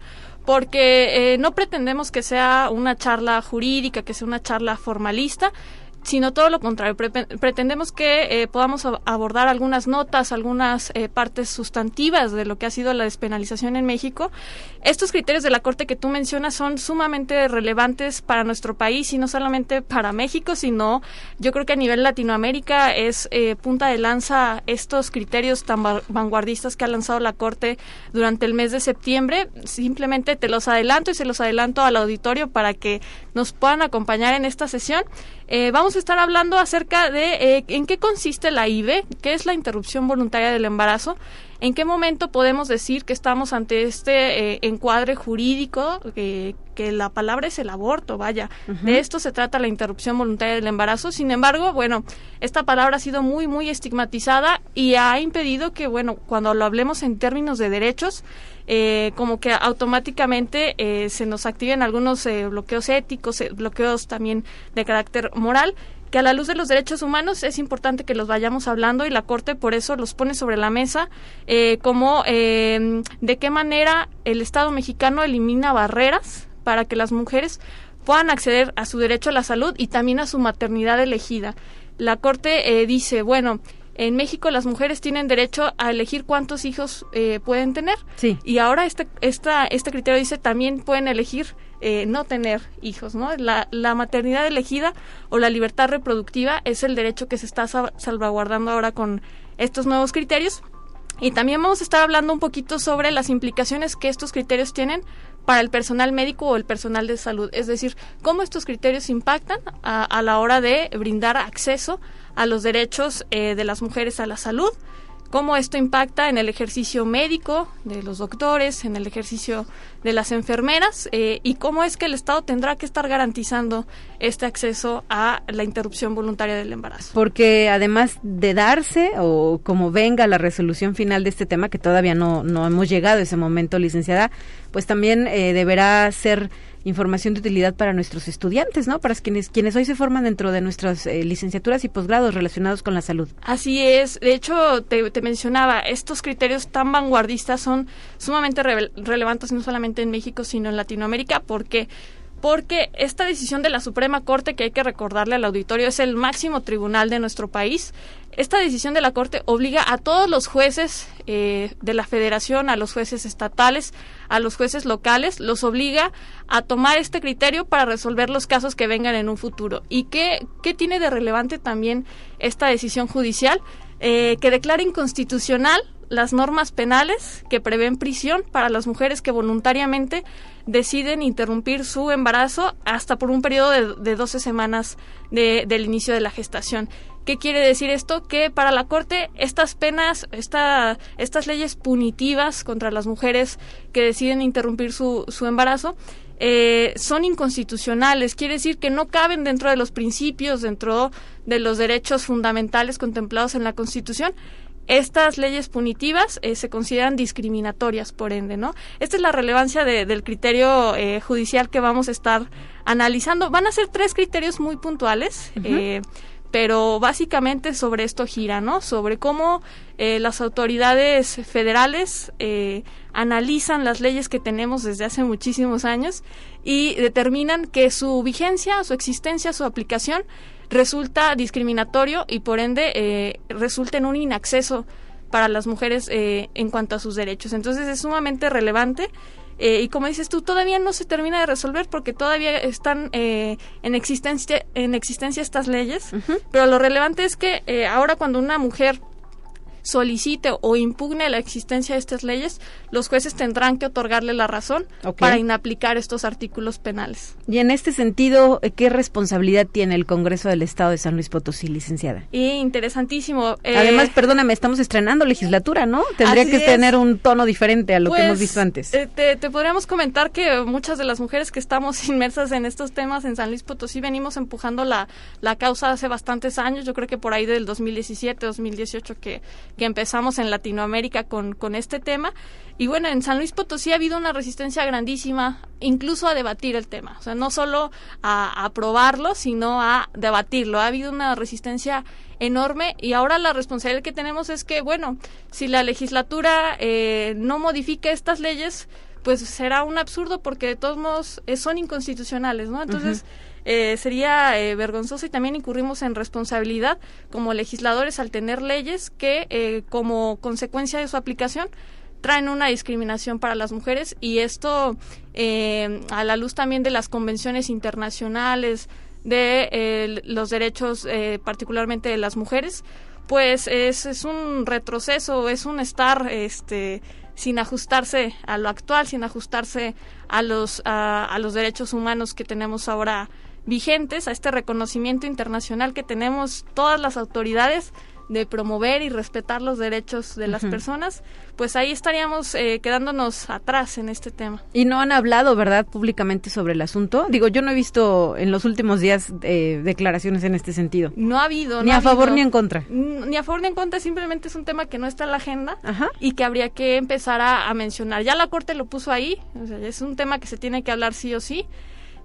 porque eh, no pretendemos que sea una charla jurídica, que sea una charla formalista, sino todo lo contrario. pretendemos que eh, podamos abordar algunas notas, algunas eh, partes sustantivas de lo que ha sido la despenalización en México. Estos criterios de la Corte que tú mencionas son sumamente relevantes para nuestro país y no solamente para México, sino yo creo que a nivel Latinoamérica es eh, punta de lanza estos criterios tan vanguardistas que ha lanzado la Corte durante el mes de septiembre. Simplemente te los adelanto y se los adelanto al auditorio para que nos puedan acompañar en esta sesión. Eh, vamos a estar hablando acerca de eh, en qué consiste la IVE, qué es la interrupción voluntaria del embarazo, en qué momento podemos decir que estamos ante este eh, encuadre jurídico, que la palabra es el aborto, vaya, de esto se trata la interrupción voluntaria del embarazo. Sin embargo, bueno, esta palabra ha sido muy, muy estigmatizada y ha impedido que, bueno, cuando lo hablemos en términos de derechos, eh, como que automáticamente eh, se nos activen algunos eh, bloqueos éticos, bloqueos también de carácter moral que a la luz de los derechos humanos es importante que los vayamos hablando y la Corte por eso los pone sobre la mesa como de qué manera el Estado mexicano elimina barreras para que las mujeres puedan acceder a su derecho a la salud y también a su maternidad elegida. La Corte dice, bueno, en México las mujeres tienen derecho a elegir cuántos hijos eh, pueden tener. Sí. Y ahora este, esta, este criterio dice también pueden elegir eh, no tener hijos, ¿no? La, la, maternidad elegida o la libertad reproductiva es el derecho que se está salvaguardando ahora con estos nuevos criterios. Y también vamos a estar hablando un poquito sobre las implicaciones que estos criterios tienen para el personal médico o el personal de salud. Es decir, cómo estos criterios impactan a, la hora de brindar acceso a los derechos eh, de las mujeres a la salud, cómo esto impacta en el ejercicio médico de los doctores, en el ejercicio de las enfermeras eh, y cómo es que el Estado tendrá que estar garantizando este acceso a la interrupción voluntaria del embarazo. Porque además de darse o como venga la resolución final de este tema, que todavía no, no hemos llegado a ese momento, licenciada, pues también eh, deberá ser información de utilidad para nuestros estudiantes, ¿no? Para quienes, quienes hoy se forman dentro de nuestras eh, licenciaturas y posgrados relacionados con la salud. Así es. De hecho, te, mencionaba, estos criterios tan vanguardistas son sumamente relevantes no solamente en México, sino en Latinoamérica, porque porque esta decisión de la Suprema Corte, que hay que recordarle al auditorio, es el máximo tribunal de nuestro país, esta decisión de la Corte obliga a todos los jueces eh, de la Federación, a los jueces estatales, a los jueces locales, los obliga a tomar este criterio para resolver los casos que vengan en un futuro. ¿Y qué, qué tiene de relevante también esta decisión judicial? Eh, que declara inconstitucional las normas penales que prevén prisión para las mujeres que voluntariamente deciden interrumpir su embarazo hasta por un periodo de, de 12 semanas del inicio de la gestación. ¿Qué quiere decir esto? Que para la Corte estas penas, esta, estas leyes punitivas contra las mujeres que deciden interrumpir su, su embarazo, eh, son inconstitucionales. Quiere decir que no caben dentro de los principios, dentro de los derechos fundamentales contemplados en la Constitución. Estas leyes punitivas eh, se consideran discriminatorias, por ende, ¿no? Esta es la relevancia del criterio eh, judicial que vamos a estar analizando. Van a ser tres criterios muy puntuales pero básicamente sobre esto gira, ¿no? Sobre cómo eh, las autoridades federales eh, analizan las leyes que tenemos desde hace muchísimos años y determinan que su vigencia, su existencia, su aplicación resulta discriminatorio y por ende eh, resulta en un inacceso para las mujeres en cuanto a sus derechos. Entonces es sumamente relevante eh, y como dices tú, todavía no se termina de resolver porque todavía están eh, en, existencia, en existencia estas leyes, pero lo relevante es que eh, ahora cuando una mujer solicite o impugne la existencia de estas leyes, los jueces tendrán que otorgarle la razón para inaplicar estos artículos penales. Y en este sentido, ¿qué responsabilidad tiene el Congreso del Estado de San Luis Potosí, licenciada? interesantísimo. Eh, Además, perdóname, estamos estrenando legislatura, ¿no? Tendría que tener un tono diferente a lo que hemos pues, visto antes. Eh, te, te, podríamos comentar que muchas de las mujeres que estamos inmersas en estos temas en San Luis Potosí venimos empujando la, la causa hace bastantes años, yo creo que por ahí del 2017, 2018 que que empezamos en Latinoamérica con, con este tema. Y bueno, en San Luis Potosí ha habido una resistencia grandísima, incluso a debatir el tema. O sea, no solo a, aprobarlo, sino a debatirlo. Ha habido una resistencia enorme y ahora la responsabilidad que tenemos es que, bueno, si la legislatura eh, no modifica estas leyes, pues será un absurdo porque de todos modos eh, son inconstitucionales, ¿no? Entonces, eh, sería eh, vergonzoso y también incurrimos en responsabilidad como legisladores al tener leyes que eh, como consecuencia de su aplicación traen una discriminación para las mujeres y esto a la luz también de las convenciones internacionales de los derechos particularmente de las mujeres pues es, es un retroceso es un estar este sin ajustarse a lo actual sin ajustarse a los a los derechos humanos que tenemos ahora vigentes a este reconocimiento internacional que tenemos todas las autoridades de promover y respetar los derechos de las personas, pues ahí estaríamos eh, quedándonos atrás en este tema. Y no han hablado, ¿verdad?, públicamente sobre el asunto. Digo, yo no he visto en los últimos días eh, declaraciones en este sentido. No ha habido. Ni a favor ni en contra. Ni a favor ni en contra, simplemente es un tema que no está en la agenda y que habría que empezar a, a, mencionar. Ya la Corte lo puso ahí, o sea, es un tema que se tiene que hablar sí o sí.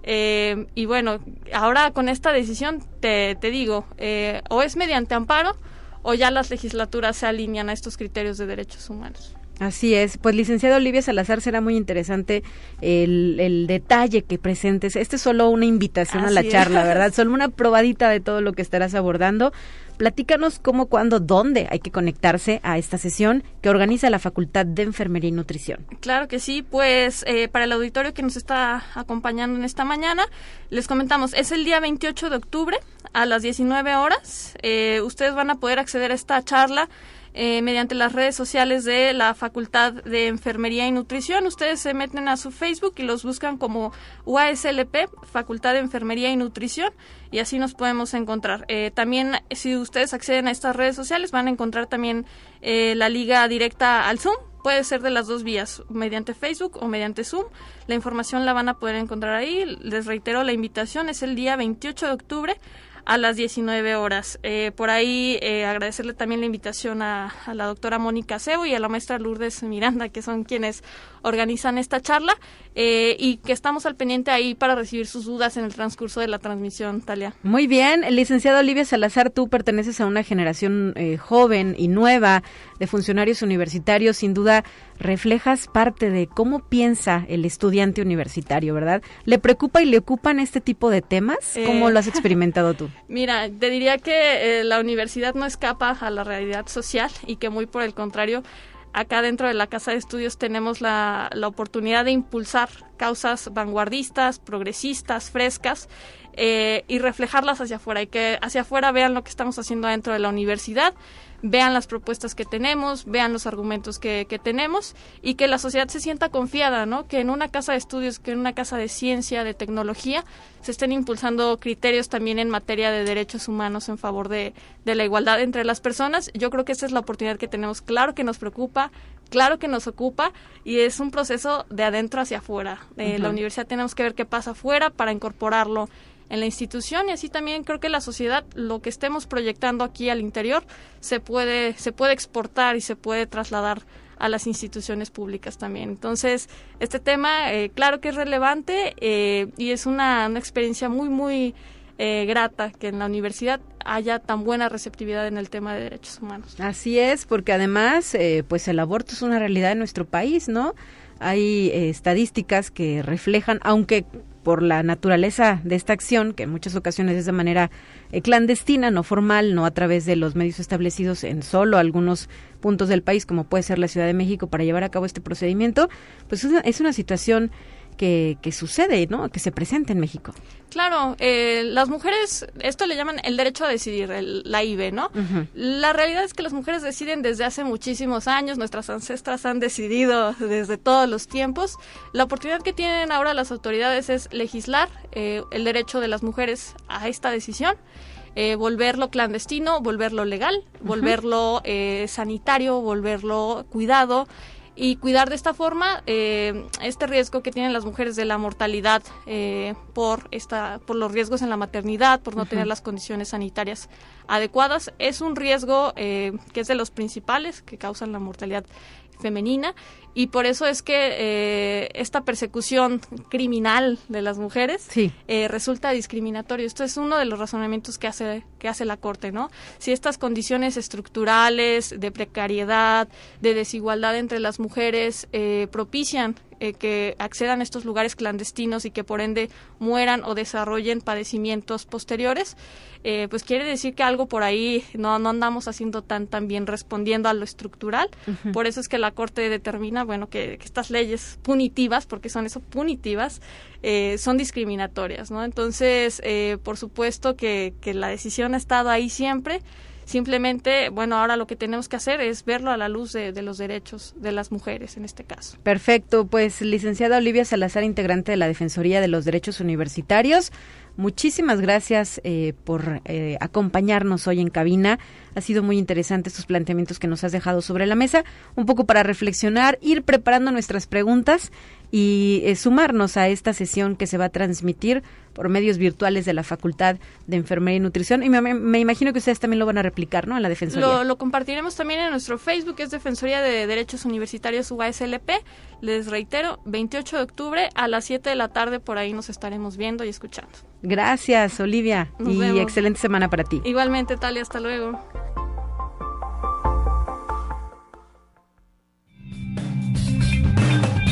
Eh, y bueno, ahora con esta decisión te, te digo, eh, o es mediante amparo o ya las legislaturas se alinean a estos criterios de derechos humanos. Así es. Pues, licenciada Olivia Salazar, será muy interesante el, el detalle que presentes. Este es solo una invitación a la charla, ¿verdad? Solo una probadita de todo lo que estarás abordando. Platícanos cómo, cuándo, dónde hay que conectarse a esta sesión que organiza la Facultad de Enfermería y Nutrición. Claro que sí, pues eh, para el auditorio que nos está acompañando en esta mañana, les comentamos, es el día 28 de octubre a las 19 horas. Eh, ustedes van a poder acceder a esta charla eh, mediante las redes sociales de la Facultad de Enfermería y Nutrición. Ustedes se meten a su Facebook y los buscan como UASLP, Facultad de Enfermería y Nutrición, y así nos podemos encontrar. Eh, también, si ustedes acceden a estas redes sociales, van a encontrar también eh, la liga directa al Zoom. Puede ser de las dos vías, mediante Facebook o mediante Zoom. La información la van a poder encontrar ahí. Les reitero, la invitación es el día 28 de octubre a las 19 horas. Eh, por ahí eh, agradecerle también la invitación a, la doctora Mónica Cebo y a la maestra Lourdes Miranda, que son quienes organizan esta charla eh, y que estamos al pendiente ahí para recibir sus dudas en el transcurso de la transmisión, Talia. Muy bien, licenciada Olivia Salazar, tú perteneces a una generación joven y nueva de funcionarios universitarios, sin duda reflejas parte de cómo piensa el estudiante universitario, ¿verdad? ¿Le preocupa y le ocupan este tipo de temas? ¿Cómo lo has experimentado tú? Mira, te diría que eh, la universidad no escapa a la realidad social y que muy por el contrario, acá dentro de la Casa de Estudios tenemos la, la oportunidad de impulsar causas vanguardistas, progresistas, frescas eh, y reflejarlas hacia afuera. Y que hacia afuera vean lo que estamos haciendo dentro de la universidad vean las propuestas que tenemos, vean los argumentos que, que, tenemos y que la sociedad se sienta confiada, ¿no? Que en una casa de estudios, que en una casa de ciencia, de tecnología, se estén impulsando criterios también en materia de derechos humanos en favor de, de la igualdad entre las personas. Yo creo que esa es la oportunidad que tenemos. Claro que nos preocupa, claro que nos ocupa y es un proceso de adentro hacia afuera. De La universidad tenemos que ver qué pasa afuera para incorporarlo en la institución y así también creo que la sociedad lo que estemos proyectando aquí al interior se puede se puede exportar y se puede trasladar a las instituciones públicas también entonces este tema eh, claro que es relevante eh, y es una, una, experiencia muy muy eh, grata que en la universidad haya tan buena receptividad en el tema de derechos humanos. Así es, porque además, eh, pues el aborto es una realidad en nuestro país, ¿no? Hay eh, estadísticas que reflejan, aunque por la naturaleza de esta acción, que en muchas ocasiones es de manera eh, clandestina, no formal, no a través de los medios establecidos en solo algunos puntos del país, como puede ser la Ciudad de México, para llevar a cabo este procedimiento, pues es una, es una situación que, que sucede, ¿no? Que se presenta en México. Claro, eh, las mujeres, esto le llaman el derecho a decidir, el, la IBE, ¿no? La realidad es que las mujeres deciden desde hace muchísimos años, nuestras ancestras han decidido desde todos los tiempos. La oportunidad que tienen ahora las autoridades es legislar eh, el derecho de las mujeres a esta decisión. Eh, volverlo clandestino, volverlo legal, volverlo eh, sanitario, volverlo cuidado y cuidar de esta forma eh, este riesgo que tienen las mujeres de la mortalidad eh, por esta por los riesgos en la maternidad por no tener las condiciones sanitarias adecuadas es un riesgo eh, que es de los principales que causan la mortalidad femenina y por eso es que eh, esta persecución criminal de las mujeres Sí. eh, resulta discriminatorio. Esto es uno de los razonamientos que hace que hace la corte, ¿no? Si estas condiciones estructurales de precariedad, de desigualdad entre las mujeres eh, propician eh, que accedan a estos lugares clandestinos y que por ende mueran o desarrollen padecimientos posteriores, eh, pues quiere decir que algo por ahí no, no andamos haciendo tan, tan bien respondiendo a lo estructural. Por eso es que la Corte determina, bueno, que, estas leyes punitivas, porque son eso, punitivas, eh, son discriminatorias, ¿no? Entonces, eh, por supuesto que, que la decisión ha estado ahí siempre. Simplemente, bueno, ahora lo que tenemos que hacer es verlo a la luz de los derechos de las mujeres en este caso. Perfecto, pues licenciada Olivia Salazar, integrante de la Defensoría de los Derechos Universitarios, muchísimas gracias eh, por eh, acompañarnos hoy en cabina. Ha sido muy interesante estos planteamientos que nos has dejado sobre la mesa, un poco para reflexionar, ir preparando nuestras preguntas y eh, sumarnos a esta sesión que se va a transmitir por medios virtuales de la Facultad de Enfermería y Nutrición. Y me, imagino que ustedes también lo van a replicar, ¿no? En la Defensoría. Lo, lo compartiremos también en nuestro Facebook, es Defensoría de Derechos Universitarios UASLP. Les reitero, 28 de octubre a las 7 de la tarde por ahí nos estaremos viendo y escuchando. Gracias, Olivia, Nos y vemos. excelente semana para ti. Igualmente, Talia, hasta luego.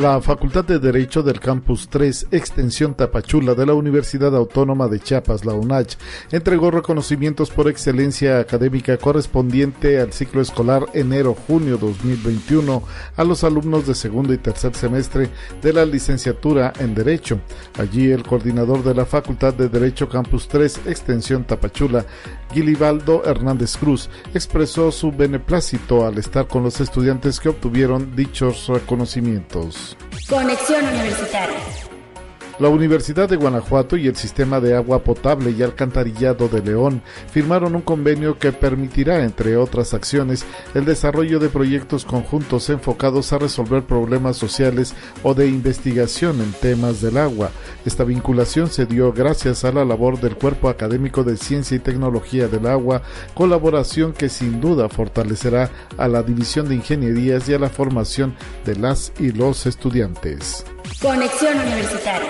La Facultad de Derecho del Campus 3, Extensión Tapachula de la Universidad Autónoma de Chiapas, la UNACH, entregó reconocimientos por excelencia académica correspondiente al ciclo escolar enero-junio 2021 a los alumnos de segundo y tercer semestre de la licenciatura en Derecho. Allí el coordinador de la Facultad de Derecho Campus 3, Extensión Tapachula, Gilibaldo Hernández Cruz, expresó su beneplácito al estar con los estudiantes que obtuvieron dichos reconocimientos. Conexión Universitaria. La Universidad de Guanajuato y el Sistema de Agua Potable y Alcantarillado de León firmaron un convenio que permitirá, entre otras acciones, el desarrollo de proyectos conjuntos enfocados a resolver problemas sociales o de investigación en temas del agua. Esta vinculación se dio gracias a la labor del Cuerpo Académico de Ciencia y Tecnología del Agua, colaboración que sin duda fortalecerá a la División de Ingenierías y a la formación de las y los estudiantes. Conexión Universitaria.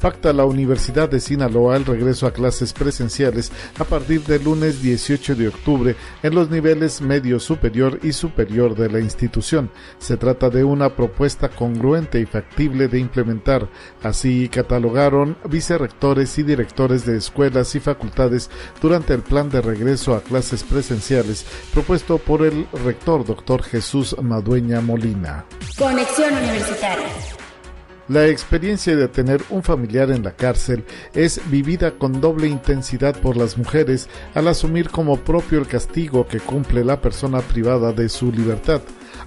Pacta la Universidad de Sinaloa el regreso a clases presenciales a partir del lunes 18 de octubre en los niveles medio superior y superior de la institución. Se trata de una propuesta congruente y factible de implementar. Así catalogaron vicerrectores y directores de escuelas y facultades durante el plan de regreso a clases presenciales propuesto por el rector doctor Jesús Madueña Molina. Conexión Universitaria. La experiencia de tener un familiar en la cárcel es vivida con doble intensidad por las mujeres al asumir como propio el castigo que cumple la persona privada de su libertad.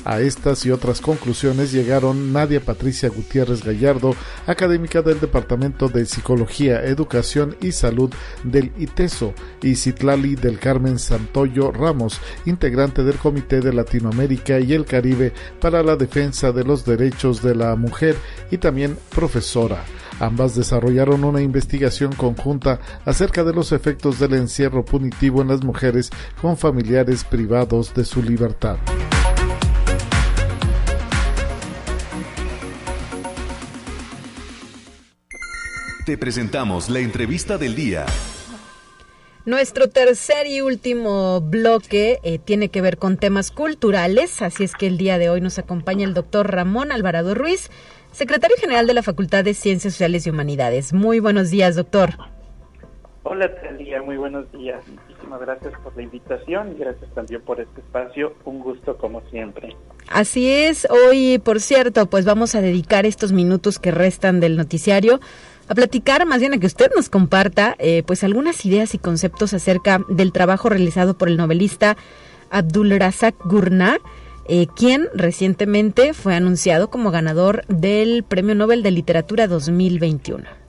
A estas y otras conclusiones llegaron Nadia Patricia Gutiérrez Gallardo, académica del Departamento de Psicología, Educación y Salud del ITESO, y Citlali del Carmen Santoyo Ramos, integrante del Comité de Latinoamérica y el Caribe para la Defensa de los Derechos de la Mujer y también profesora. Ambas desarrollaron una investigación conjunta acerca de los efectos del encierro punitivo en las mujeres con familiares privados de su libertad. Te presentamos la entrevista del día. Nuestro tercer y último bloque eh, tiene que ver con temas culturales, así es que el día de hoy nos acompaña el doctor Ramón Alvarado Ruiz, secretario general de la Facultad de Ciencias Sociales y Humanidades. Muy buenos días, doctor. Hola, Talía, muy buenos días. Muchísimas gracias por la invitación y gracias también por este espacio. Un gusto como siempre. Así es, hoy, por cierto, pues vamos a dedicar estos minutos que restan del noticiario a platicar, más bien a que usted nos comparta, eh, pues algunas ideas y conceptos acerca del trabajo realizado por el novelista Abdul Razak Gurnah, eh, quien recientemente fue anunciado como ganador del Premio Nobel de Literatura 2021.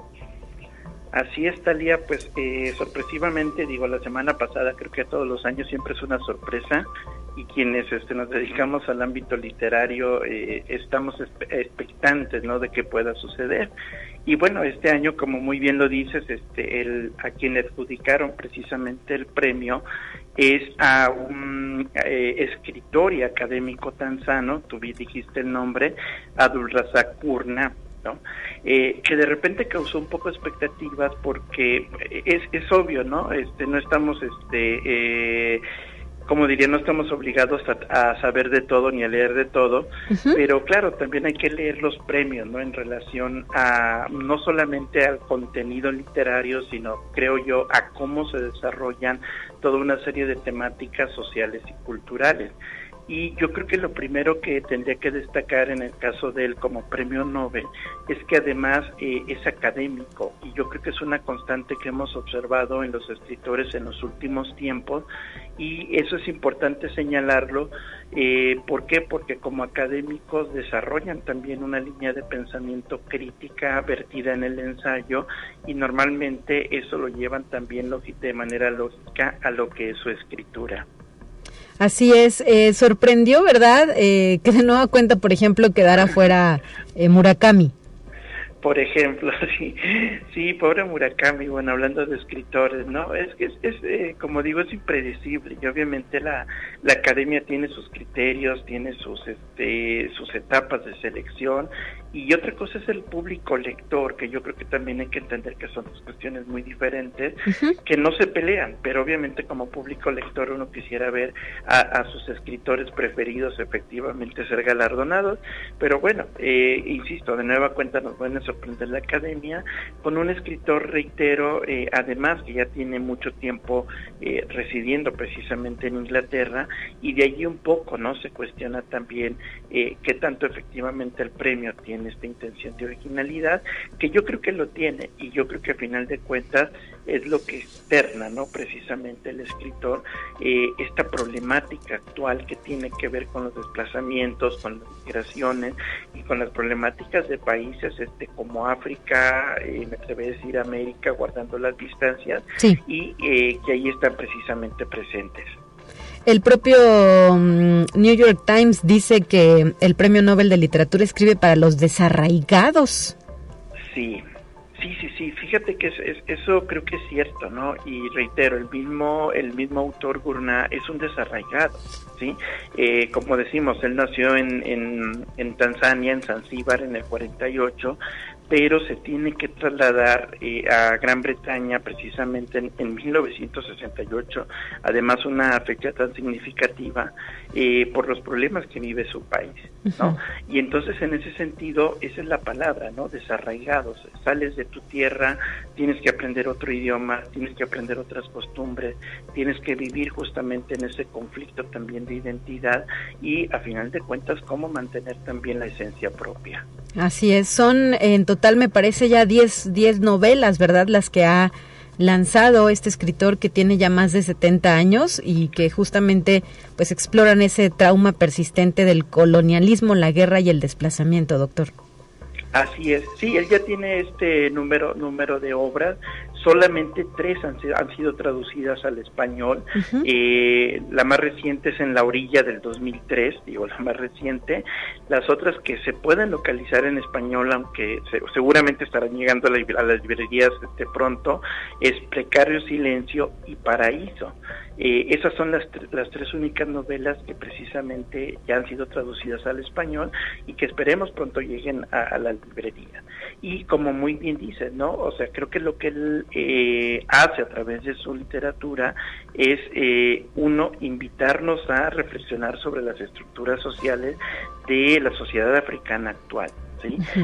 Así es, Talía, pues eh, sorpresivamente, digo, la semana pasada, creo que todos los años siempre es una sorpresa y quienes este, nos dedicamos al ámbito literario eh, estamos expectantes ¿no? de que pueda suceder. Y bueno, este año, como muy bien lo dices, este, el, a quien le adjudicaron precisamente el premio es a un eh, escritor y académico tanzano, tú dijiste el nombre, Abdul Razak Purna, ¿no? Eh, que de repente causó un poco expectativas porque es, es obvio, ¿no? Este, no estamos este, eh, como diría, no estamos obligados a, saber de todo ni a leer de todo, pero claro, también hay que leer los premios, ¿no? En relación a no solamente al contenido literario, sino creo yo a cómo se desarrollan toda una serie de temáticas sociales y culturales. Y yo creo que lo primero que tendría que destacar en el caso de él como premio Nobel es que además eh, es académico y yo creo que es una constante que hemos observado en los escritores en los últimos tiempos y eso es importante señalarlo. Eh, ¿Por qué? Porque como académicos desarrollan también una línea de pensamiento crítica vertida en el ensayo y normalmente eso lo llevan también de manera lógica a lo que es su escritura. Así es, eh, sorprendió, ¿verdad? Eh, que de nueva cuenta, por ejemplo, quedara fuera eh, Murakami. Por ejemplo, sí, sí, pobre Murakami, bueno, hablando de escritores, ¿no? Es que es, eh, como digo, es impredecible y obviamente la, la academia tiene sus criterios, tiene sus, este, sus etapas de selección y otra cosa es el público lector, que yo creo que también hay que entender que son dos cuestiones muy diferentes, que no se pelean, pero obviamente como público lector uno quisiera ver a, sus escritores preferidos efectivamente ser galardonados, pero bueno, eh, insisto, de nueva cuenta nos pueden sorprender la academia con un escritor, reitero, eh, además que ya tiene mucho tiempo eh, residiendo precisamente en Inglaterra, y de allí un poco, ¿no? Se cuestiona también qué tanto efectivamente el premio tiene esta intención de originalidad, que yo creo que lo tiene y yo creo que a final de cuentas es lo que externa, ¿no? Precisamente el escritor, eh, esta problemática actual que tiene que ver con los desplazamientos, con las migraciones y con las problemáticas de países este como África, eh, me atrevo a decir América, guardando las distancias, y eh, que ahí están precisamente presentes. El propio mm, New York Times dice que el Premio Nobel de Literatura escribe para los desarraigados. Sí, sí, sí, sí. Fíjate que eso creo que es cierto, ¿no? Y reitero, el mismo, el mismo autor Gurnah es un desarraigado, ¿sí? Eh, como decimos, él nació en, en, en Tanzania, en Zanzíbar, en el 48, pero se tiene que trasladar eh, a Gran Bretaña precisamente en, 1968, además una fecha tan significativa eh, por los problemas que vive su país, ¿no? Y entonces en ese sentido, esa es la palabra, ¿no? Desarraigados, sales de tu tierra, tienes que aprender otro idioma, tienes que aprender otras costumbres, tienes que vivir justamente en ese conflicto también de identidad y a final de cuentas cómo mantener también la esencia propia. Así es, son en total me parece ya 10 novelas, ¿verdad? Las que ha lanzado este escritor que tiene ya más de 70 años y que justamente pues exploran ese trauma persistente del colonialismo, la guerra y el desplazamiento, doctor. Así es, sí, él ya tiene este número número de obras, solamente tres han, han sido traducidas al español, eh, la más reciente es en La Orilla del 2003, digo la más reciente, las otras que se pueden localizar en español, aunque seguramente estarán llegando a, las librerías este pronto, es Precario Silencio y Paraíso. Eh, esas son las, las tres únicas novelas que precisamente ya han sido traducidas al español y que esperemos pronto lleguen a, la librería. Y como muy bien dice, ¿no? O sea, creo que lo que él eh, hace a través de su literatura es, eh, uno, invitarnos a reflexionar sobre las estructuras sociales de la sociedad africana actual.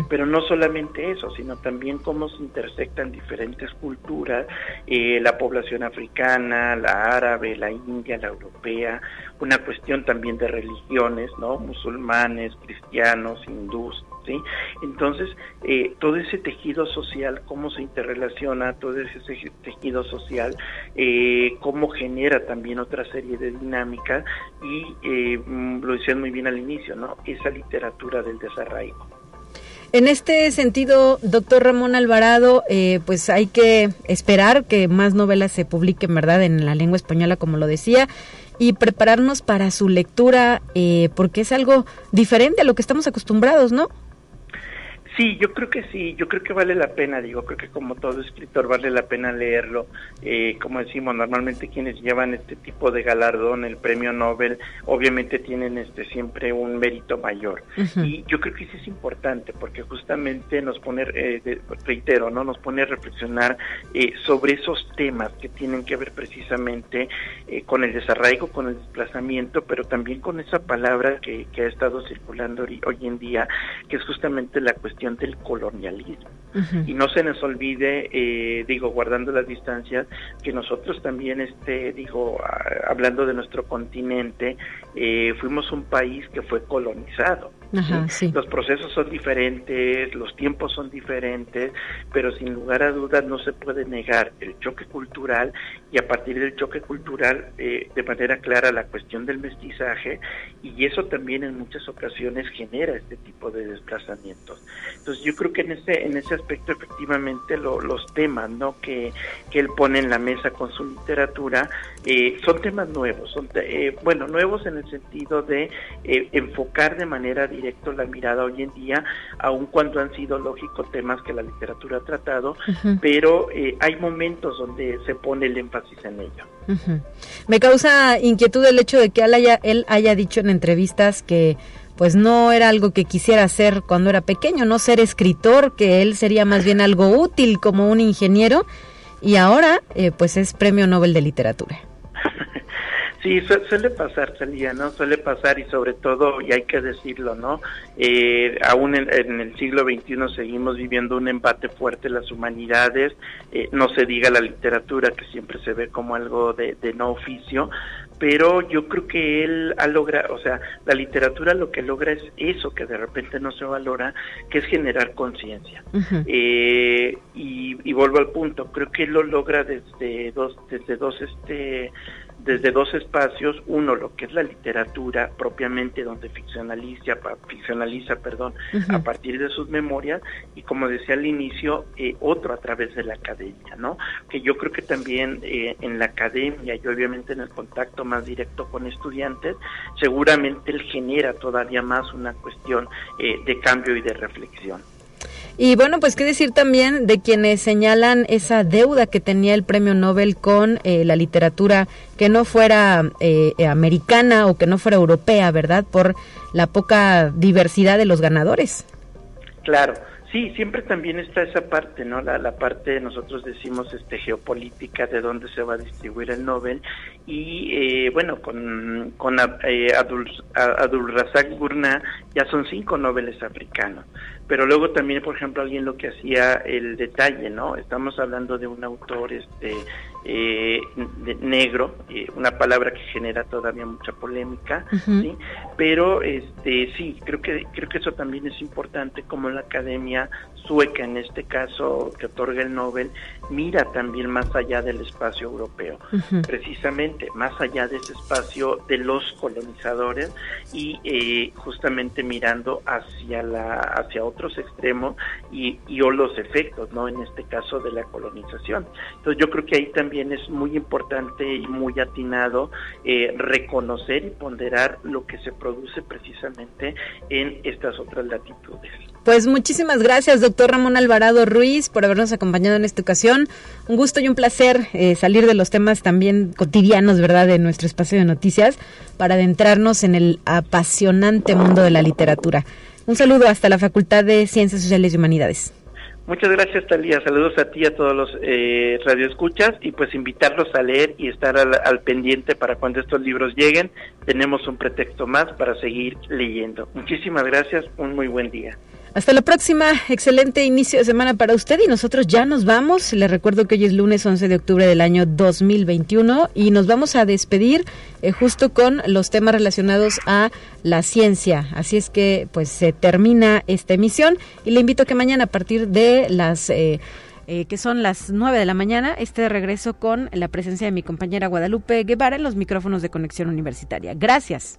Pero no solamente eso, sino también cómo se intersectan diferentes culturas, eh, la población africana, la árabe, la india, la europea, una cuestión también de religiones, ¿no? Musulmanes, cristianos, hindús, ¿sí? Entonces, eh, todo ese tejido social, cómo se interrelaciona, todo ese tejido social, eh, cómo genera también otra serie de dinámicas y, mm, lo decían muy bien al inicio, ¿no? Esa literatura del desarraigo. En este sentido, doctor Ramón Alvarado, eh, pues hay que esperar que más novelas se publiquen, ¿verdad?, en la lengua española, como lo decía, y prepararnos para su lectura, eh, porque es algo diferente a lo que estamos acostumbrados, ¿no? Sí, yo creo que sí, yo creo que vale la pena, digo, creo que como todo escritor vale la pena leerlo. Eh, como decimos, normalmente quienes llevan este tipo de galardón, el premio Nobel, obviamente tienen este siempre un mérito mayor. Y yo creo que sí es importante porque justamente nos pone, eh, reitero, no nos pone a reflexionar eh, sobre esos temas que tienen que ver precisamente con el desarraigo, con el desplazamiento, pero también con esa palabra que, que ha estado circulando hoy en día, que es justamente la cuestión del colonialismo. Y no se nos olvide, eh, digo, guardando las distancias, que nosotros también, este, digo, hablando de nuestro continente, eh, fuimos un país que fue colonizado. Los procesos son diferentes, los tiempos son diferentes, pero sin lugar a dudas no se puede negar el choque cultural y a partir del choque cultural eh, de manera clara la cuestión del mestizaje y eso también en muchas ocasiones genera este tipo de desplazamientos. Entonces yo creo que en ese, en ese aspecto efectivamente los temas ¿no? que, que él pone en la mesa con su literatura eh, son temas nuevos, son eh, bueno, nuevos en el sentido de enfocar de manera directo la mirada hoy en día, aun cuando han sido lógicos temas que la literatura ha tratado, pero eh, hay momentos donde se pone el énfasis en ello. Me causa inquietud el hecho de que él haya, él haya dicho en entrevistas que pues no era algo que quisiera hacer cuando era pequeño, no ser escritor, que él sería más bien algo útil como un ingeniero y ahora eh, pues es premio Nobel de Literatura. Sí, suele pasar, Salía, ¿no? Suele pasar y sobre todo, y hay que decirlo, ¿no? Eh, aún en, el siglo XXI seguimos viviendo un empate fuerte en las humanidades, eh, no se diga la literatura, que siempre se ve como algo de, no oficio, pero yo creo que él ha logrado, o sea, la literatura lo que logra es eso que de repente no se valora, que es generar conciencia. eh, y, y, vuelvo al punto, creo que él lo logra desde dos, desde dos, este, desde dos espacios, uno lo que es la literatura propiamente donde ficcionaliza, ficcionaliza perdón, a partir de sus memorias y como decía al inicio, eh, otro a través de la academia, ¿no? Que yo creo que también eh, en la academia y obviamente en el contacto más directo con estudiantes, seguramente él genera todavía más una cuestión eh, de cambio y de reflexión. Y bueno, pues qué decir también de quienes señalan esa deuda que tenía el premio Nobel con eh, la literatura que no fuera eh, americana o que no fuera europea, ¿verdad? Por la poca diversidad de los ganadores. Claro, Sí, siempre también está esa parte, ¿no? La, la parte, nosotros decimos, este, geopolítica, de dónde se va a distribuir el Nobel. Y, eh, bueno, con, con eh, Razak Gurna ya son cinco Nobeles africanos. Pero luego también, por ejemplo, alguien lo que hacía el detalle, ¿no? Estamos hablando de un autor, este, eh, negro, eh, una palabra que genera todavía mucha polémica, ¿sí? pero este sí, creo que creo que eso también es importante como la academia sueca en este caso que otorga el Nobel mira también más allá del espacio europeo, precisamente más allá de ese espacio de los colonizadores y eh, justamente mirando hacia la hacia otros extremos y, y o los efectos, no en este caso de la colonización. Entonces yo creo que ahí también también es muy importante y muy atinado eh, reconocer y ponderar lo que se produce precisamente en estas otras latitudes. Pues muchísimas gracias, doctor Ramón Alvarado Ruiz, por habernos acompañado en esta ocasión. Un gusto y un placer eh, salir de los temas también cotidianos, ¿verdad?, de nuestro espacio de noticias para adentrarnos en el apasionante mundo de la literatura. Un saludo hasta la Facultad de Ciencias Sociales y Humanidades. Muchas gracias, Talía. Saludos a ti y a todos los eh, radioescuchas y pues invitarlos a leer y estar al, pendiente para cuando estos libros lleguen. Tenemos un pretexto más para seguir leyendo. Muchísimas gracias. Un muy buen día. Hasta la próxima, excelente inicio de semana para usted y nosotros ya nos vamos. Le recuerdo que hoy es lunes 11 de octubre del año 2021 y nos vamos a despedir eh, justo con los temas relacionados a la ciencia. Así es que pues se termina esta emisión y le invito a que mañana a partir de las... Eh, eh, que son las 9 de la mañana, esté de regreso con la presencia de mi compañera Guadalupe Guevara en los micrófonos de Conexión Universitaria. Gracias.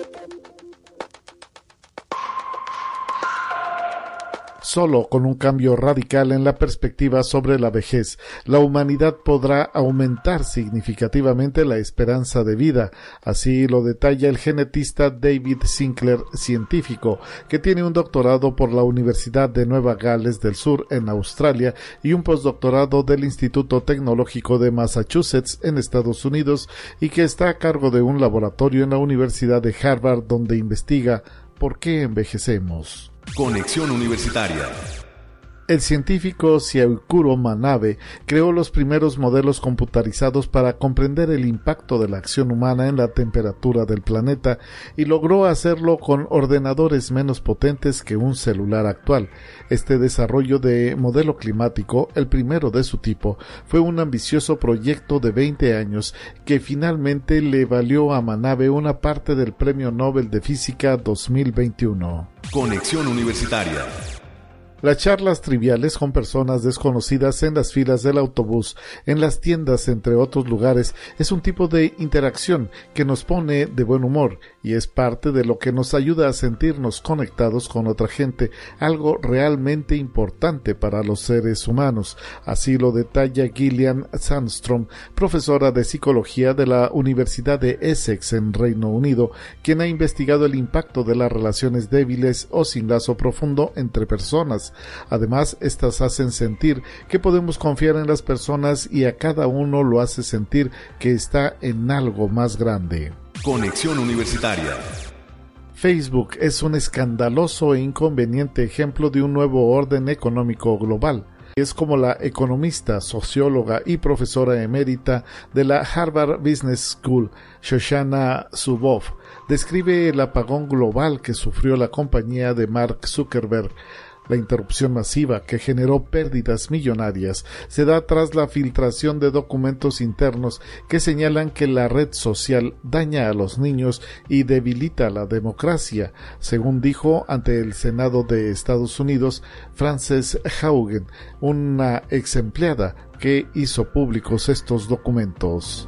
Solo con un cambio radical en la perspectiva sobre la vejez, la humanidad podrá aumentar significativamente la esperanza de vida. Así lo detalla el genetista David Sinclair, científico, que tiene un doctorado por la Universidad de Nueva Gales del Sur en Australia y un postdoctorado del Instituto Tecnológico de Massachusetts en Estados Unidos y que está a cargo de un laboratorio en la Universidad de Harvard donde investiga por qué envejecemos. Conexión Universitaria. El científico Siaukuro Manabe creó los primeros modelos computarizados para comprender el impacto de la acción humana en la temperatura del planeta y logró hacerlo con ordenadores menos potentes que un celular actual. Este desarrollo de modelo climático, el primero de su tipo, fue un ambicioso proyecto de 20 años que finalmente le valió a Manabe una parte del Premio Nobel de Física 2021. Conexión Universitaria. Las charlas triviales con personas desconocidas en las filas del autobús, en las tiendas, entre otros lugares, es un tipo de interacción que nos pone de buen humor y es parte de lo que nos ayuda a sentirnos conectados con otra gente, algo realmente importante para los seres humanos. Así lo detalla Gillian Sandstrom, profesora de psicología de la Universidad de Essex en Reino Unido, quien ha investigado el impacto de las relaciones débiles o sin lazo profundo entre personas Además, estas hacen sentir que podemos confiar en las personas y a cada uno lo hace sentir que está en algo más grande. Conexión Universitaria. Facebook es un escandaloso e inconveniente ejemplo de un nuevo orden económico global. Es como la economista, socióloga y profesora emérita de la Harvard Business School, Shoshana Zuboff, describe el apagón global que sufrió la compañía de Mark Zuckerberg la interrupción masiva, que generó pérdidas millonarias, se da tras la filtración de documentos internos que señalan que la red social daña a los niños y debilita la democracia, según dijo ante el Senado de Estados Unidos Frances Haugen, una ex empleada que hizo públicos estos documentos.